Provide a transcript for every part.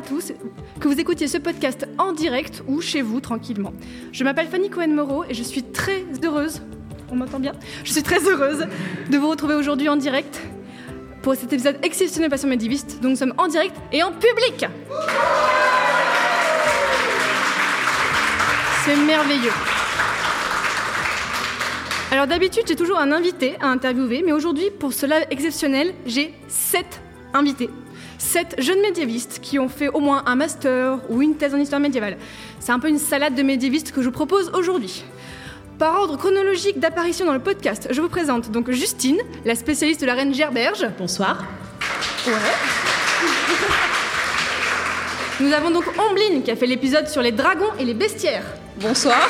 Tous, que vous écoutiez ce podcast en direct ou chez vous tranquillement. Je m'appelle Fanny Cohen-Moreau et je suis très heureuse, on m'entend bien Je suis très heureuse de vous retrouver aujourd'hui en direct pour cet épisode exceptionnel Passion médiéviste. Donc nous sommes en direct et en public C'est merveilleux alors d'habitude, j'ai toujours un invité à interviewer, mais aujourd'hui, pour ce live exceptionnel, j'ai sept invités. Sept jeunes médiévistes qui ont fait au moins un master ou une thèse en histoire médiévale. C'est un peu une salade de médiévistes que je vous propose aujourd'hui. Par ordre chronologique d'apparition dans le podcast, je vous présente donc Justine, la spécialiste de la reine Gerberge. Bonsoir. Ouais. Nous avons donc Ombline qui a fait l'épisode sur les dragons et les bestiaires. Bonsoir.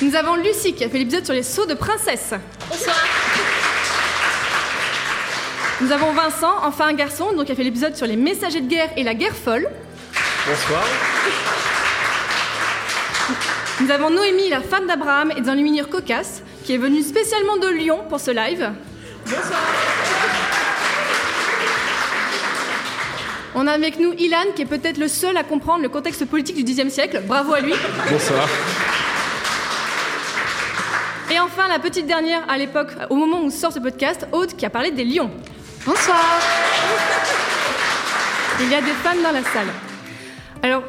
Nous avons Lucie qui a fait l'épisode sur les sauts de princesse. Bonsoir. Nous avons Vincent, enfin un garçon, donc qui a fait l'épisode sur les messagers de guerre et la guerre folle. Bonsoir. Nous avons Noémie, la femme d'Abraham et d'un luminure cocasse, qui est venue spécialement de Lyon pour ce live. Bonsoir. On a avec nous Ilan, qui est peut-être le seul à comprendre le contexte politique du Xe siècle. Bravo à lui. Bonsoir. Et enfin, la petite dernière à l'époque, au moment où sort ce podcast, Aude, qui a parlé des lions. Bonsoir. Il y a des femmes dans la salle. Alors,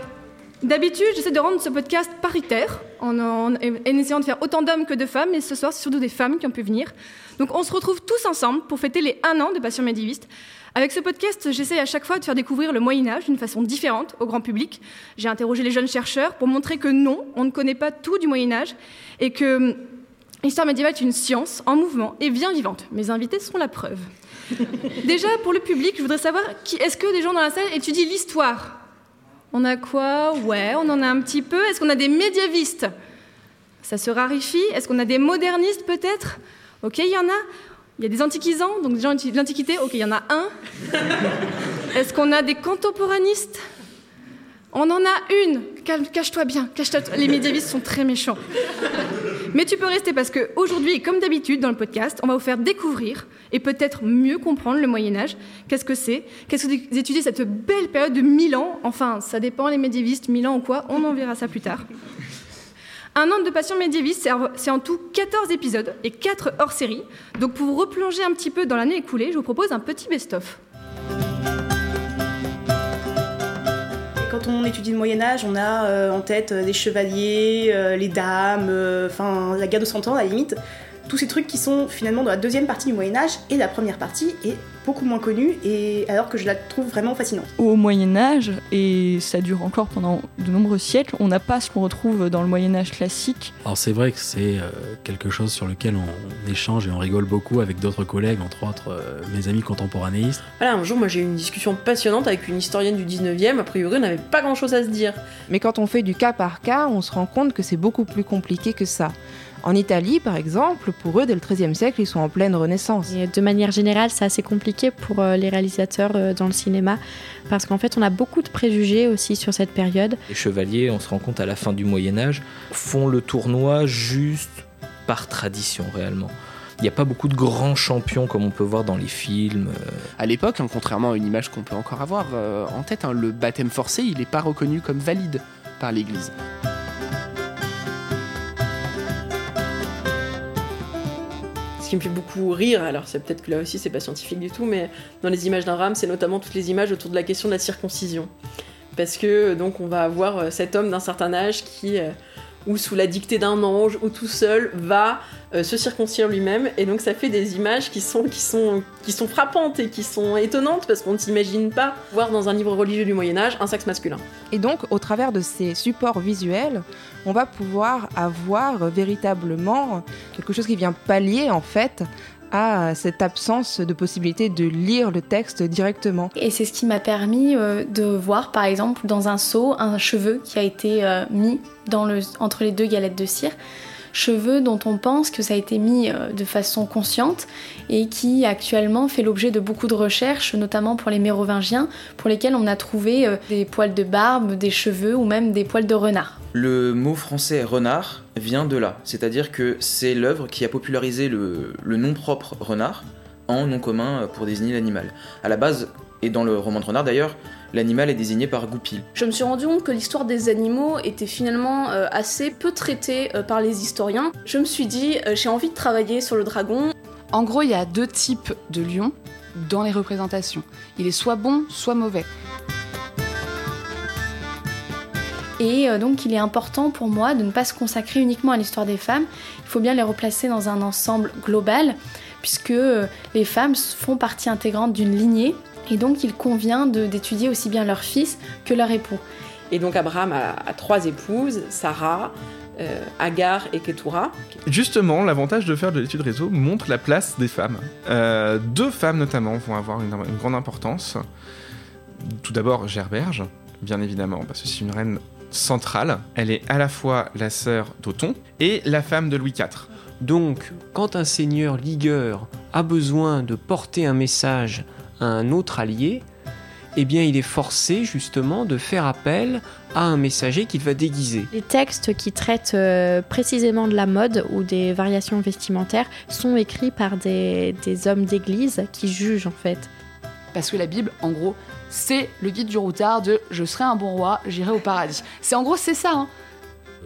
d'habitude, j'essaie de rendre ce podcast paritaire, en, en- essayant de faire autant d'hommes que de femmes, mais ce soir, c'est surtout des femmes qui ont pu venir. Donc, on se retrouve tous ensemble pour fêter les un an de Passion médiéviste. Avec ce podcast, j'essaie à chaque fois de faire découvrir le Moyen-Âge d'une façon différente au grand public. J'ai interrogé les jeunes chercheurs pour montrer que non, on ne connaît pas tout du Moyen-Âge et que l'histoire médiévale est une science en mouvement et bien vivante. Mes invités sont la preuve. Déjà, pour le public, je voudrais savoir qui, est-ce que des gens dans la salle étudient l'histoire? On a quoi? Ouais, on en a un petit peu. Est-ce qu'on a des médiévistes? Ça se raréfie. Est-ce qu'on a des modernistes peut-être? Ok, il y en a. Il y a des antiquisants, donc des gens de l'Antiquité. Ok, il y en a un. Est-ce qu'on a des contemporanistes? On en a une. Cache-toi bien. Cache-toi. Les médiévistes sont très méchants. Mais tu peux rester parce que aujourd'hui, comme d'habitude dans le podcast, on va vous faire découvrir et peut-être mieux comprendre le Moyen Âge. Qu'est-ce que c'est? Qu'est-ce que vous étudiez cette belle période de 1000 ans? Enfin, ça dépend les médiévistes, 1000 ans ou quoi. On en verra ça plus tard. Un an de passion médiéviste, c'est- c'est en tout 14 épisodes et 4 hors-série. Donc pour vous replonger un petit peu dans l'année écoulée, je vous propose un petit best-of. Quand on étudie le Moyen Âge, on a euh, en tête euh, les chevaliers, euh, les dames, la guerre de Cent Ans à la limite. Tous ces trucs qui sont finalement dans la deuxième partie du Moyen Âge et la première partie est beaucoup moins connue et alors que je la trouve vraiment fascinante. au Moyen Âge, et ça dure encore pendant de nombreux siècles, on n'a pas ce qu'on retrouve dans le Moyen Âge classique. Alors c'est vrai que c'est euh, quelque chose sur lequel on échange et on rigole beaucoup avec d'autres collègues, entre autres euh, mes amis contemporanéistes. Voilà, un jour, moi j'ai eu une discussion passionnante avec une historienne du 19e. A priori, on n'avait pas grand chose à se dire. Mais quand on fait du cas par cas, on se rend compte que c'est beaucoup plus compliqué que ça. En Italie, par exemple, pour eux, dès le XIIIe siècle, ils sont en pleine renaissance. Et de manière générale, c'est assez compliqué pour euh, les réalisateurs euh, dans le cinéma parce qu'en fait, on a beaucoup de préjugés aussi sur cette période. Les chevaliers, on se rend compte à la fin du Moyen Âge, font le tournoi juste par tradition réellement. Il n'y a pas beaucoup de grands champions comme on peut voir dans les films. euh, À l'époque, hein, contrairement à une image qu'on peut encore avoir euh, en tête, hein, le baptême forcé, il n'est pas reconnu comme valide par l'Église. Qui me fait beaucoup rire, alors c'est peut-être que là aussi c'est pas scientifique du tout, mais dans les images d'Abraham, c'est notamment toutes les images autour de la question de la circoncision. Parce que donc on va avoir euh, cet homme d'un certain âge qui, euh, ou sous la dictée d'un ange, ou tout seul, va euh, se circoncire lui-même, et donc ça fait des images qui sont, qui sont, qui sont frappantes et qui sont étonnantes, parce qu'on ne s'imagine pas voir dans un livre religieux du Moyen Âge un sexe masculin. Et donc, au travers de ces supports visuels, on va pouvoir avoir véritablement quelque chose qui vient pallier en fait à cette absence de possibilité de lire le texte directement. Et c'est ce qui m'a permis euh, de voir, par exemple, dans un seau, un cheveu qui a été euh, mis entre les deux galettes de cire. Cheveux dont on pense que ça a été mis euh, de façon consciente et qui actuellement fait l'objet de beaucoup de recherches, notamment pour les mérovingiens, pour lesquels on a trouvé des poils de barbe, des cheveux ou même des poils de renard. Le mot français renard vient de là, c'est-à-dire que c'est l'œuvre qui a popularisé le, nom propre renard en nom commun pour désigner l'animal. À la base, et dans le roman de renard d'ailleurs, l'animal est désigné par goupil. Je me suis rendu compte que l'histoire des animaux était finalement euh, assez peu traitée euh, par les historiens. Je me suis dit, euh, j'ai envie de travailler sur le dragon. En gros, il y a deux types de lions dans les représentations. Il est soit bon, soit mauvais. Et donc il est important pour moi de ne pas se consacrer uniquement à l'histoire des femmes, il faut bien les replacer dans un ensemble global, puisque les femmes font partie intégrante d'une lignée, et donc il convient d'étudier aussi bien leur fils que leur époux. Et donc Abraham a, trois épouses, Sarah, euh, Agar et Ketura. Justement, l'avantage de faire de l'étude réseau montre la place des femmes. deux femmes notamment vont avoir une, une grande importance. Tout d'abord Gerberge, bien évidemment, parce que c'est une reine centrale. Elle est à la fois la sœur d'Othon et la femme de Louis IV. Donc, quand un seigneur ligueur a besoin de porter un message à un autre allié, eh bien, il est forcé justement de faire appel à un messager qu'il va déguiser. Les textes qui traitent euh, précisément de la mode ou des variations vestimentaires sont écrits par des, des hommes d'église qui jugent en fait. Parce que la Bible, en gros, c'est le guide du routard de Je serai un bon roi, j'irai au paradis. C'est en gros, c'est ça. Hein.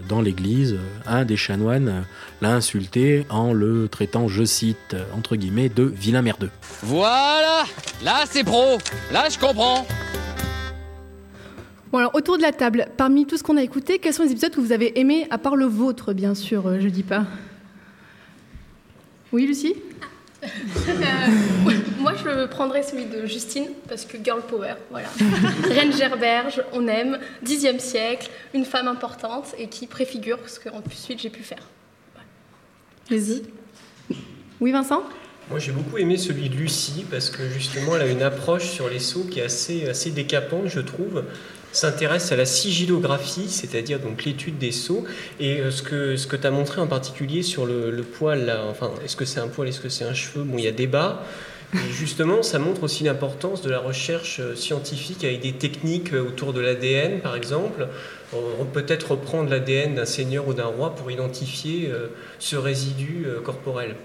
Dans l'église, un des chanoines l'a insulté en le traitant, je cite, entre guillemets, de vilain merdeux. Voilà Là, c'est pro Là, je comprends Bon alors autour de la table, parmi tout ce qu'on a écouté, quels sont les épisodes que vous avez aimés, à part le vôtre bien sûr, euh, je dis pas. Oui Lucie? Euh, moi, je prendrais celui de Justine, parce que girl power, voilà. Reine Gerberge, on aime, 10e siècle, une femme importante et qui préfigure ce que ensuite j'ai pu faire. Vas-y. Oui, Vincent? Moi, j'ai beaucoup aimé celui de Lucie parce que justement, elle a une approche sur les sceaux qui est assez, assez décapante, je trouve s'intéresse à la sigilographie, c'est-à-dire donc l'étude des sceaux, et euh, ce que, ce que tu as montré en particulier sur le, poil, là, enfin, est-ce que c'est un poil, est-ce que c'est un cheveu? Bon, il y a débat. Et justement, ça montre aussi l'importance de la recherche euh, scientifique avec des techniques euh, autour de l'ADN, par exemple. On peut être reprendre l'ADN d'un seigneur ou d'un roi pour identifier ce résidu corporel.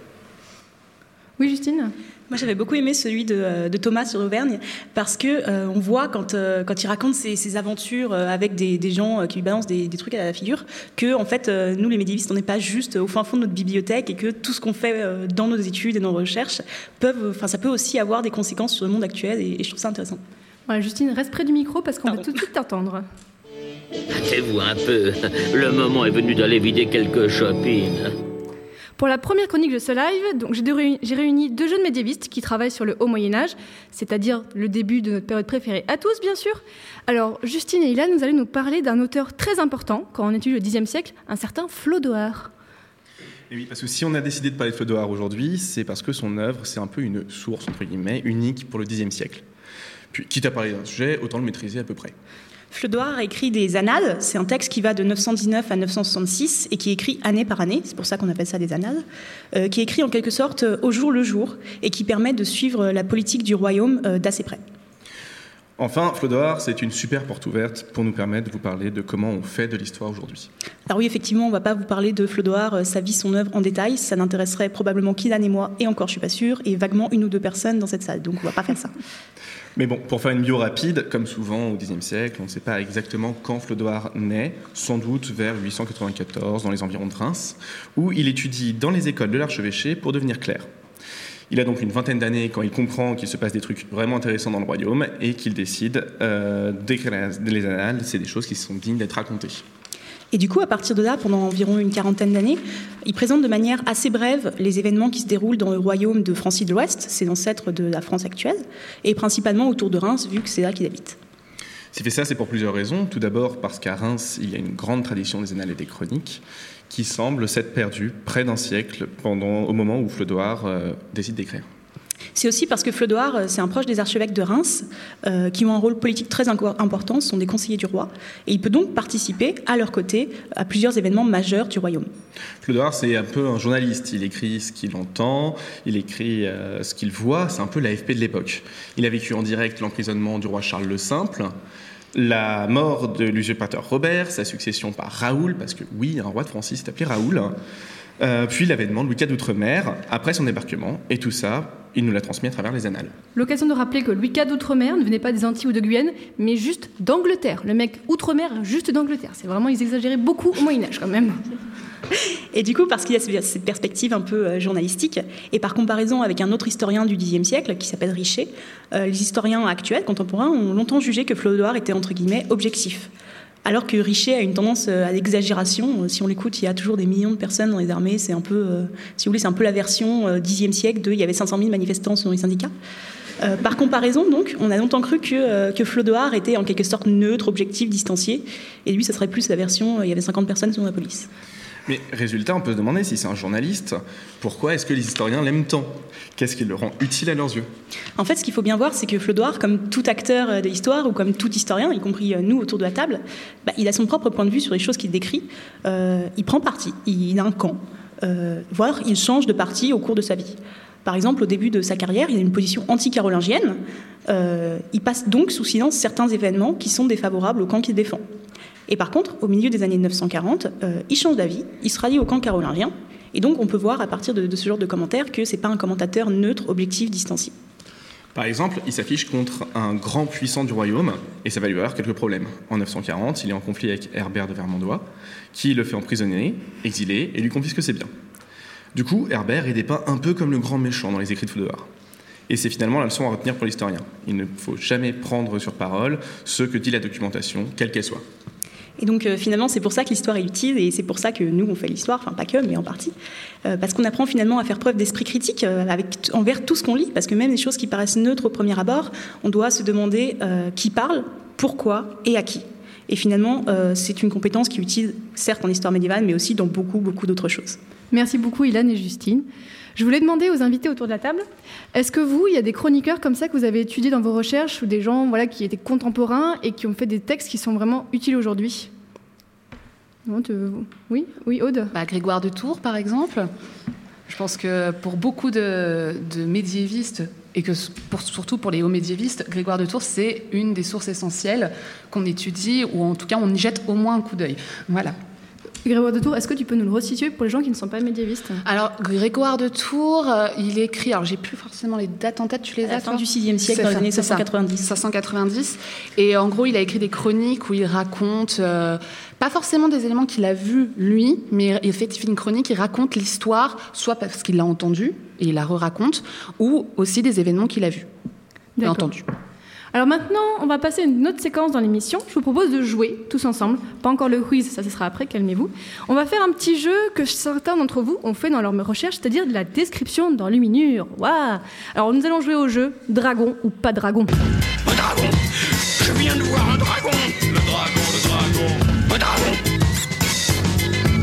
Oui, Justine? Moi, j'avais beaucoup aimé celui de, euh, Thomas sur l'Auvergne parce que euh, on voit quand, euh, quand il raconte ses, aventures avec des, gens qui lui balancent des, trucs à la figure que en fait nous les médiévistes on n'est pas juste au fin fond de notre bibliothèque et que tout ce qu'on fait dans nos études et nos recherches peuvent, enfin ça peut aussi avoir des conséquences sur le monde actuel et, je trouve ça intéressant. Voilà, Justine, reste près du micro parce qu'on va tout de suite t'entendre. Hâtez-vous un peu, le moment est venu d'aller vider quelques shopping. Pour la première chronique de ce live, donc j'ai réuni deux jeunes médiévistes qui travaillent sur le Haut Moyen Âge, c'est-à-dire le début de notre période préférée à tous, bien sûr. Alors, Justine et Ilan, nous allons nous parler d'un auteur très important quand on étudie le Xe siècle, un certain Flodoard. Et oui, parce que si on a décidé de parler de Flodoard aujourd'hui, c'est parce que son œuvre, c'est un peu une source, entre guillemets, unique pour le Xe siècle. Puis, quitte à parler d'un sujet, autant le maîtriser à peu près. Fleudoir a écrit des annales, c'est un texte qui va de 919 à 966 et qui est écrit année par année, c'est pour ça qu'on appelle ça des annales, euh, qui est écrit en quelque sorte euh, au jour le jour et qui permet de suivre la politique du royaume euh, d'assez près. Enfin, Flodoard, c'est une super porte ouverte pour nous permettre de vous parler de comment on fait de l'histoire aujourd'hui. Alors oui, effectivement, on ne va pas vous parler de Flodoard, sa vie, son œuvre en détail. Ça n'intéresserait probablement qu'Ilan et moi, et encore, je suis pas sûre, et vaguement une ou deux personnes dans cette salle. Donc on va pas faire ça. Mais bon, pour faire une bio rapide, comme souvent au Xe siècle, on ne sait pas exactement quand Flodoard naît, sans doute vers 894, dans les environs de Reims, où il étudie dans les écoles de l'archevêché pour devenir clerc. Il a donc une vingtaine d'années quand il comprend qu'il se passe des trucs vraiment intéressants dans le royaume et qu'il décide euh, d'écrire les annales. C'est des choses qui sont dignes d'être racontées. Et du coup, à partir de là, pendant environ une quarantaine d'années, il présente de manière assez brève les événements qui se déroulent dans le royaume de Francie de l'Ouest, c'est l'ancêtre de la France actuelle, et principalement autour de Reims, vu que c'est là qu'il habite. S'il fait ça, c'est pour plusieurs raisons. Tout d'abord parce qu'à Reims, il y a une grande tradition des annales et des chroniques qui semble s'être perdue près d'un siècle pendant, au moment où Flodoard euh, décide d'écrire. C'est aussi parce que Flodoard, euh, c'est un proche des archevêques de Reims, euh, qui ont un rôle politique très important, ce sont des conseillers du roi, et il peut donc participer à leur côté à plusieurs événements majeurs du royaume. Flodoard, c'est un peu un journaliste. Il écrit ce qu'il entend, il écrit euh, ce qu'il voit. C'est un peu l'AFP de l'époque. Il a vécu en direct l'emprisonnement du roi Charles le Simple, la mort de l'usurpateur Robert, sa succession par Raoul, parce que oui, un roi de Francis s'est appelé Raoul, euh, puis l'avènement de Louis IV d'Outre-mer après son débarquement, et tout ça, il nous l'a transmis à travers les annales. L'occasion de rappeler que Louis IV d'Outre-mer ne venait pas des Antilles ou de Guyane, mais juste d'Angleterre. Le mec Outre-mer, juste d'Angleterre. C'est vraiment, ils exagéraient beaucoup au Moyen-Âge quand même. Et du coup, parce qu'il y a ce- cette perspective un peu euh, journalistique, et par comparaison avec un autre historien du Xe siècle qui s'appelle Richer, euh, les historiens actuels, contemporains, ont longtemps jugé que Flodoard était entre guillemets objectif. Alors que Richer a une tendance euh, à l'exagération. Euh, Si on l'écoute, il y a toujours des millions de personnes dans les armées. C'est un peu, euh, si vous voulez, c'est un peu la version euh, Xe siècle de il y avait 500 000 manifestants selon les syndicats. Par comparaison, donc, on a longtemps cru que, que Flodoard était en quelque sorte neutre, objectif, distancié. Et lui, ça serait plus la version il y avait 50 personnes selon la police. Mais résultat, on peut se demander si c'est un journaliste, pourquoi est-ce que les historiens l'aiment tant? Qu'est-ce qui le rend utile à leurs yeux? En fait, ce qu'il faut bien voir, c'est que Flodoard, comme tout acteur de l'histoire ou comme tout historien, y compris euh, nous autour de la table, bah, il a son propre point de vue sur les choses qu'il décrit. Euh, il prend parti, il a un camp, euh, voire il change de parti au cours de sa vie. Par exemple, au début de sa carrière, il a une position anti-carolingienne. Il passe donc sous silence certains événements qui sont défavorables au camp qu'il défend. Et par contre, au milieu des années 940, euh, il change d'avis, il se rallie au camp carolingien. Et donc, on peut voir à partir de, ce genre de commentaires que c'est pas un commentateur neutre, objectif, distancié. Par exemple, il s'affiche contre un grand puissant du royaume, et ça va lui avoir quelques problèmes. En 940, il est en conflit avec Herbert de Vermandois, qui le fait emprisonner, exilé, et lui confisque ses biens. Du coup, Herbert est dépeint un peu comme le grand méchant dans les écrits de Flodoard. Et c'est finalement la leçon à retenir pour l'historien. Il ne faut jamais prendre sur parole ce que dit la documentation, quelle qu'elle soit. Et donc euh, finalement, c'est pour ça que l'histoire est utile et c'est pour ça que nous, on fait l'histoire, enfin pas que, mais en partie. Euh, parce qu'on apprend finalement à faire preuve d'esprit critique euh, envers tout ce qu'on lit, parce que même les choses qui paraissent neutres au premier abord, on doit se demander qui parle, pourquoi et à qui. Et finalement, c'est une compétence qui est utile, certes en histoire médiévale, mais aussi dans beaucoup, beaucoup d'autres choses. Merci beaucoup, Ilan et Justine. Je voulais demander aux invités autour de la table, est-ce que vous, il y a des chroniqueurs comme ça que vous avez étudiés dans vos recherches ou des gens voilà, qui étaient contemporains et qui ont fait des textes qui sont vraiment utiles aujourd'hui? Tu- Oui, oui, Aude Bah, Grégoire de Tours, par exemple. Je pense que pour beaucoup de, de médiévistes, et que pour- surtout pour les hauts médiévistes, Grégoire de Tours, c'est une des sources essentielles qu'on étudie, ou en tout cas on y jette au moins un coup d'œil. Voilà. Grégoire de Tours, est-ce que tu peux nous le resituer pour les gens qui ne sont pas médiévistes Alors, Grégoire de Tours, euh, il écrit, alors j'ai plus forcément les dates en tête, tu les À la as fin toi du VIe siècle, C'est dans les années c'est ça. 590. 590. Et en gros, il a écrit des chroniques où il raconte, euh, pas forcément des éléments qu'il a vus lui, mais il fait une chronique, il raconte l'histoire, soit parce qu'il l'a entendu et il la re-raconte, ou aussi des événements qu'il a vus et entendus. Alors maintenant, on va passer à une autre séquence dans l'émission. Je vous propose de jouer tous ensemble. Pas encore le quiz, ça ce sera après, calmez-vous. On va faire un petit jeu que certains d'entre vous ont fait dans leur recherche, c'est-à-dire de la description dans Luminure. Waouh Alors nous allons jouer au jeu dragon ou pas dragon. Je viens de voir un dragon Le dragon, le dragon Un dragon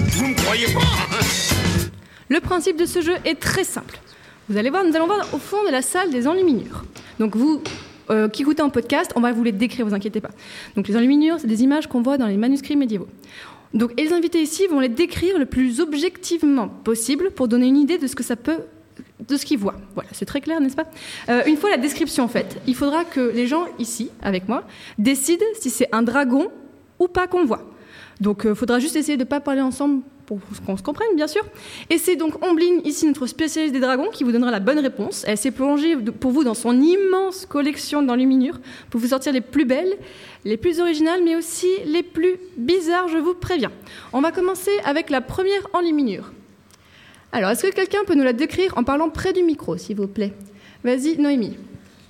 Vous me croyez pas hein Le principe de ce jeu est très simple. Vous allez voir, nous allons voir au fond de la salle des enluminures. Donc vous euh, qui écoutez en podcast, on va vous les décrire, vous inquiétez pas. Donc les enluminures, c'est des images qu'on voit dans les manuscrits médiévaux. Donc et les invités ici vont les décrire le plus objectivement possible pour donner une idée de ce que ça peut de ce qu'ils voient. Voilà, c'est très clair, n'est-ce pas? Euh, Une fois la description faite, il faudra que les gens ici, avec moi, décident si c'est un dragon ou pas qu'on voit. Donc il faudra juste essayer de ne pas parler ensemble pour qu'on se comprenne, bien sûr. Et c'est donc Ombline, ici notre spécialiste des dragons, qui vous donnera la bonne réponse. Elle s'est plongée pour vous dans son immense collection d'enluminures pour vous sortir les plus belles, les plus originales, mais aussi les plus bizarres, je vous préviens. On va commencer avec la première enluminure. Alors, est-ce que quelqu'un peut nous la décrire en parlant près du micro, s'il vous plaît? Vas-y, Noémie.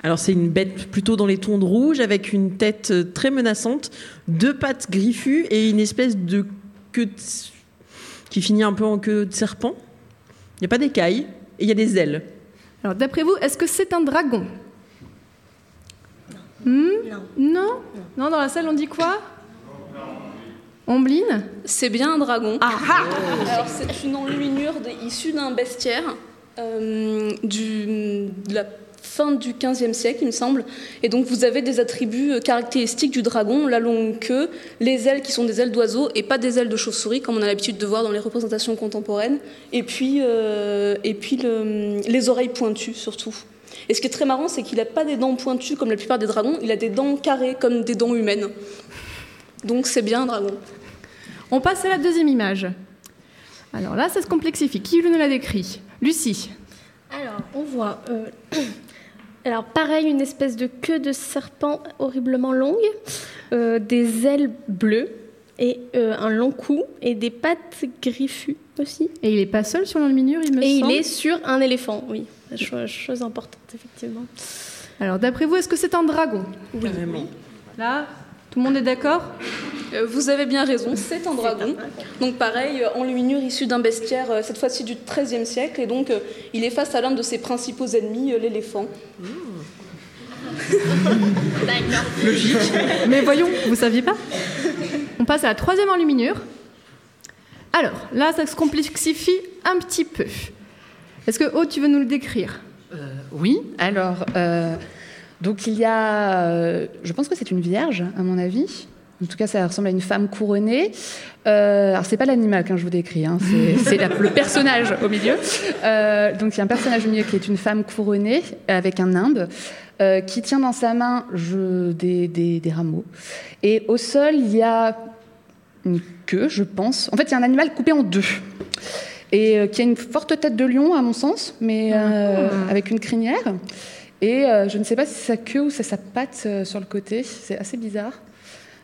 Alors c'est une bête plutôt dans les tons de rouge avec une tête euh, très menaçante, deux pattes griffues et une espèce de queue qui finit un peu en queue de serpent. Il n'y a pas d'écailles et il y a des ailes. Alors, d'après vous, est-ce que c'est un dragon? Hmm? Non? non. dans la salle, on dit quoi? Ombline C'est bien un dragon. Ah Alors, c'est une enluminure de- issue d'un bestiaire euh, du, de la fin du XVe siècle, il me semble. Et donc, vous avez des attributs euh, caractéristiques du dragon la longue queue, les ailes qui sont des ailes d'oiseau et pas des ailes de chauve-souris, comme on a l'habitude de voir dans les représentations contemporaines. Et puis, euh, et puis le- les oreilles pointues, surtout. Et ce qui est très marrant, c'est qu'il n'a pas des dents pointues comme la plupart des dragons, il a des dents carrées comme des dents humaines. Donc, c'est bien un dragon. On passe à la deuxième image. Alors là, ça se complexifie. Qui nous l'a décrit? Lucie. Alors, on voit. euh, alors, pareil, une espèce de queue de serpent horriblement longue, euh, des ailes bleues et euh, un long cou et des pattes griffues aussi. Et il n'est pas seul sur l'enluminure, il me Et semble il est sur un éléphant, oui. Cho- Chose importante, effectivement. Alors, d'après vous, est-ce que c'est un dragon? Oui. Là, tout le monde est d'accord? Euh, Vous avez bien raison, c'est un dragon. Donc pareil, euh, enluminure issue d'un bestiaire, euh, cette fois-ci du XIIIe siècle, et donc il est face à l'un de ses principaux ennemis, l'éléphant. Logique. Mais voyons, vous saviez pas? On passe à la troisième enluminure. Alors, là, ça se complexifie un petit peu. Est-ce que Aude, tu veux nous le décrire? Oui, alors, euh, donc il y a, euh, je pense que c'est une vierge, à mon avis. En tout cas, ça ressemble à une femme couronnée. Euh, alors, c'est pas l'animal que je vous décris, hein, c'est le personnage au milieu. Euh, donc, il y a un personnage au milieu qui est une femme couronnée avec un nimbe euh, qui tient dans sa main je- des, des- des rameaux. Et au sol, il y a une queue, je pense. En fait, il y a un animal coupé en deux. Et qui a une forte tête de lion, à mon sens, mais euh, avec une crinière. Et euh, je ne sais pas si c'est sa queue ou c'est sa patte euh, sur le côté. C'est assez bizarre.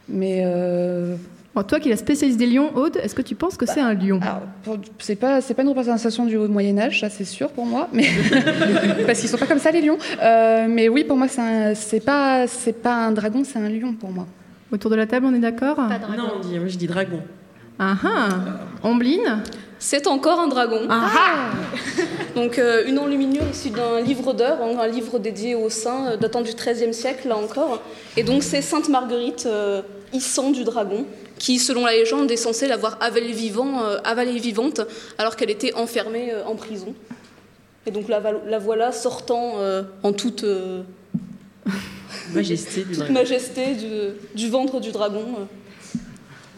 Mais. euh, Bon, toi qui es la spécialiste des lions, Aude, est-ce que tu penses que c'est un lion? c'est pas c'est pas une représentation du haut Moyen Âge, ça c'est sûr pour moi, mais parce qu'ils sont pas comme ça les lions. Euh, mais oui, pour moi c'est pas c'est pas un dragon, c'est un lion pour moi. Autour de la table, on est d'accord? Non, on dit- moi je dis dragon. Ah ah Ombline C'est encore un dragon. Ah Donc euh, une enluminure issue d'un livre d'heures, hein, un livre dédié aux saints euh, datant du XIIIe siècle là encore. Et donc c'est Sainte Marguerite, euh, issant du dragon, qui selon la légende est censée l'avoir avalée, vivant, euh, avalée vivante alors qu'elle était enfermée euh, en prison. Et donc la, voilà sortant euh, en toute, euh, Majesté du toute dragon. majesté du, du ventre du dragon. euh.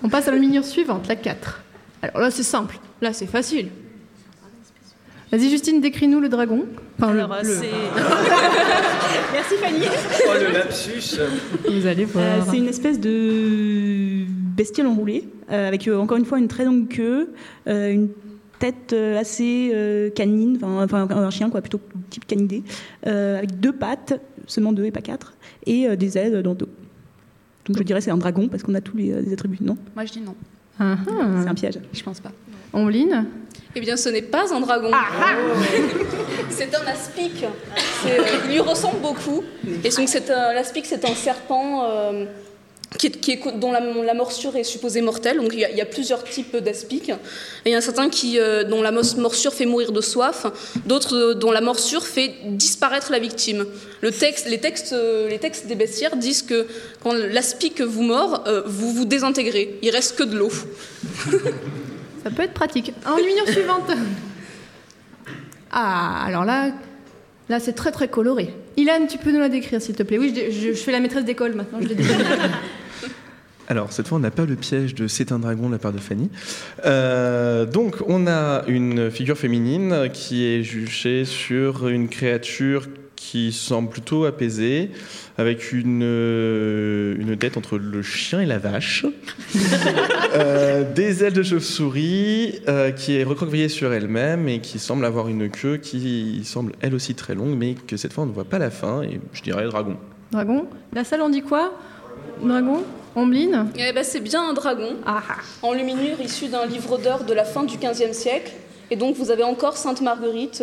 On passe à l'enluminure suivante, la 4. Alors là, c'est simple. Là, c'est facile. Vas-y, Justine, décris-nous le dragon. Enfin, Alors, le- c'est. Merci Fanny. Oh le lapsus Vous allez voir. Euh, c'est une espèce de bestiole enroulée, euh, avec euh, encore une fois une très longue queue, euh, une tête euh, assez euh, canine, enfin un chien quoi, plutôt type canidé, euh, avec deux pattes, seulement deux et pas quatre, et euh, des ailes dans le dos. Donc je dirais c'est un dragon parce qu'on a tous les, les attributs, non? Moi je dis non. C'est un piège. Je pense pas. Ombline Eh bien, ce n'est pas un dragon. c'est un aspic. C'est, euh, il lui ressemble beaucoup. Et donc, c'est un, l'aspic, c'est un serpent euh, dont la, morsure est supposée mortelle. Donc, il y a, plusieurs types d'aspics. Il y en a certains qui, euh, dont la morsure fait mourir de soif, d'autres euh, dont la morsure fait disparaître la victime. Euh, les textes des bestiaires disent que quand l'aspic vous mord, vous vous désintégrez. Il reste que de l'eau. Ça peut être pratique. Enluminure suivante. Ah, alors là, là c'est très très coloré. Ilan, tu peux nous la décrire s'il te plaît? Oui, je, je- fais la maîtresse d'école maintenant, je. Alors, cette fois, on n'a pas le piège de C'est un dragon de la part de Fanny. Euh, donc, on a une figure féminine qui est juchée sur une créature qui semble plutôt apaisée, avec une, euh, une tête entre le chien et la vache, Euh, des ailes de chauve-souris, euh, qui est recroquevillée sur elle-même et qui semble avoir une queue qui semble elle aussi très longue, mais que cette fois, on ne voit pas la fin, et je dirais dragon. Dragon? La salle, on dit quoi? Dragon? Ombline Eh ben, c'est bien un dragon, en luminure issu d'un livre d'heures de la fin du XVe siècle. Et donc vous avez encore Sainte Marguerite,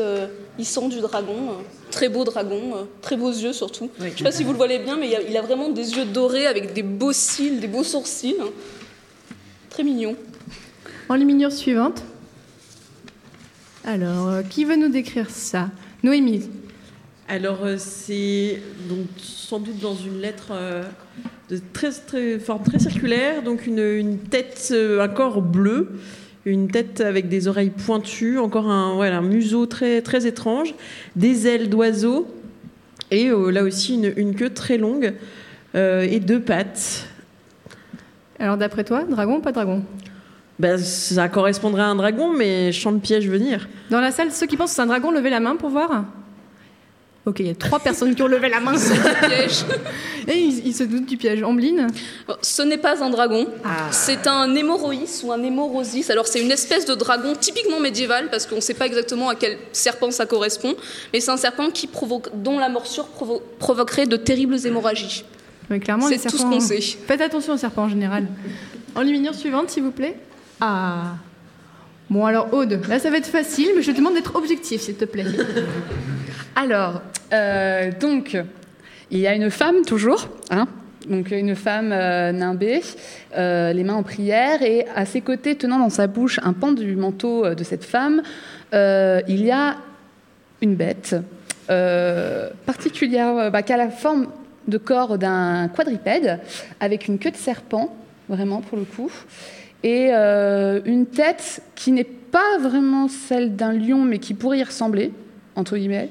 euh, issant du dragon, euh, très beau dragon, euh, très beaux yeux surtout. Je ne sais pas si vous le voyez bien, mais il a, il a vraiment des yeux dorés avec des beaux cils, des beaux sourcils. Très mignon. Enluminure suivante. Alors, euh, qui veut nous décrire ça? Noémie. Alors, euh, c'est donc sans doute dans une lettre euh, de très, très forme très circulaire, donc une, une tête, un corps bleu, une tête avec des oreilles pointues, encore un, voilà, un museau très, très étrange, des ailes d'oiseau et euh, là aussi une, une queue très longue euh, et deux pattes. Alors d'après toi, dragon ou pas dragon? Ben, ça correspondrait à un dragon, mais sens le piège venir. Dans la salle, ceux qui pensent que c'est un dragon, levez la main pour voir. Ok, il y a trois personnes qui ont levé la main. piège. Et ils, ils se doutent du piège. Ambline Ce n'est pas un dragon, c'est un hémorrhoïs ou un hémorosis. Alors c'est une espèce de dragon typiquement médiéval parce qu'on ne sait pas exactement à quel serpent ça correspond, mais c'est un serpent qui provoque, dont la morsure provo- provoquerait de terribles hémorragies. Mais clairement, C'est tout ce qu'on sait. Faites attention aux serpents en général. Enluminure suivante, s'il vous plaît. Ah. Bon, alors, Aude, là, ça va être facile, mais je te demande d'être objectif, s'il te plaît. Alors, euh, donc, il y a une femme toujours, hein, donc une femme euh, nimbée, euh, les mains en prière, et à ses côtés, tenant dans sa bouche un pan du manteau de cette femme, il y a une bête particulière, bah, qui a la forme de corps d'un quadrupède, avec une queue de serpent, vraiment pour le coup, et une tête qui n'est pas vraiment celle d'un lion, mais qui pourrait y ressembler, entre guillemets.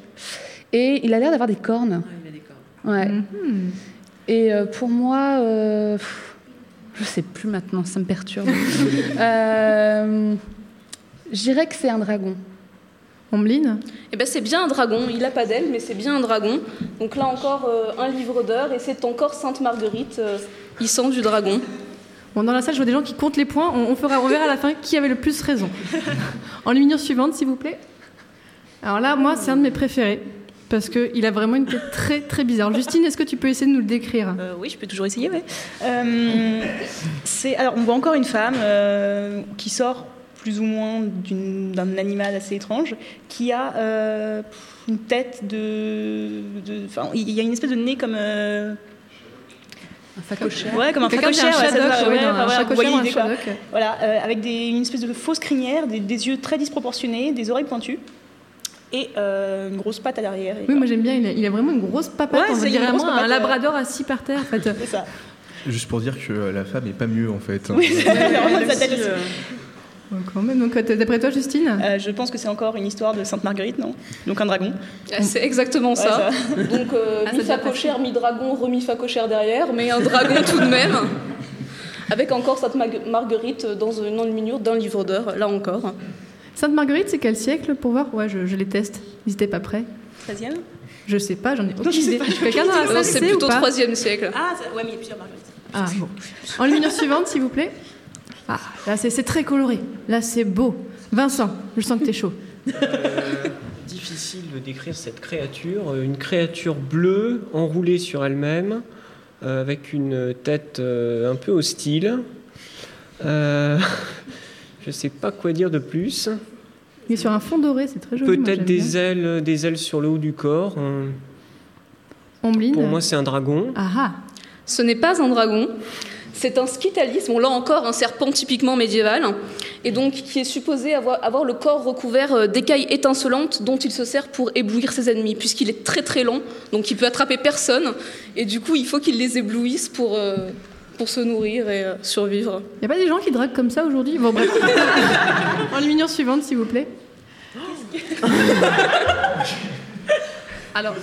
Et il a l'air d'avoir des cornes. Ouais. Et euh, pour moi, euh, pff, je sais plus maintenant, ça me perturbe. euh, je dirais que c'est un dragon. Ombline Eh ben c'est bien un dragon, il a pas d'aile, mais c'est bien un dragon. Donc là encore, euh, un livre d'heures, et c'est encore Sainte Marguerite, euh, hissant du dragon. Bon, dans la salle, je vois des gens qui comptent les points. On, on fera, on verra à la fin qui avait le plus raison? Enluminure suivante, s'il vous plaît. Alors là, moi, c'est un de mes préférés. Parce qu'il a vraiment une tête très très bizarre. Justine, est-ce que tu peux essayer de nous le décrire? Euh, oui, je peux toujours essayer, ouais. Euh, c'est, alors, on voit encore une femme euh, qui sort plus ou moins d'un animal assez étrange, qui a euh, une tête de... il y a une espèce de nez comme... euh, Un facochère. Ouais, comme un facochère. un ouais, ouais, un un. Voilà, euh, avec des, une espèce de fausse crinière, des, des yeux très disproportionnés, des oreilles pointues et euh, une grosse patte à l'arrière. Oui, moi j'aime bien. Il a, il a vraiment une grosse papate. Ouais, on grosse vraiment un papate, euh, labrador assis par terre. En fait. C'est ça. Juste pour dire que euh, la femme est pas mieux en fait. Oui, c'est vraiment de sa tête aussi. Ouais, quand même. Donc, euh, d'après toi, Justine Euh, Je pense que c'est encore une histoire de Sainte Marguerite, non? Donc un dragon. Ah, C'est exactement ça. Ouais, Donc euh, Ah, mi facochère, mi dragon, remis facochère derrière, mais un dragon tout de même. Avec encore Sainte Marguerite dans une enluminure d'un livre d'heures, là encore. Sainte Marguerite, c'est quel siècle pour voir? Ouais, je, je les teste. N'hésitez pas prêt. 13e Je sais pas, j'en ai aucune Je sais idée. pas, Quelqu'un dans la Euh, salle c'est plutôt ou pas 3 siècle. Ah, ouais, mais il y a plusieurs Marguerites. Ah bon. En lumière suivante, s'il vous plaît. Ah, là c'est très coloré. Là c'est beau. Vincent, je sens que t'es chaud. Difficile de décrire cette créature. Euh, Une créature bleue, enroulée sur elle-même, euh, avec une tête euh, un peu hostile. Je sais pas quoi dire de plus. Il est sur un fond doré, c'est très joli. Peut-être des bien. ailes, des ailes sur le haut du corps. Euh, Ombline. Pour moi, c'est un dragon. Ah ah. Ce n'est pas un dragon, c'est un skytalis, bon là encore un serpent typiquement médiéval, et donc qui est supposé avoir, avoir le corps recouvert euh, d'écailles étincelantes dont il se sert pour éblouir ses ennemis, puisqu'il est très très long, donc il peut attraper personne, et du coup il faut qu'il les éblouisse pour, euh, pour se nourrir et euh, survivre. Y a pas des gens qui draguent comme ça aujourd'hui? Bon bref. en lumière suivante, s'il vous plaît. Alors,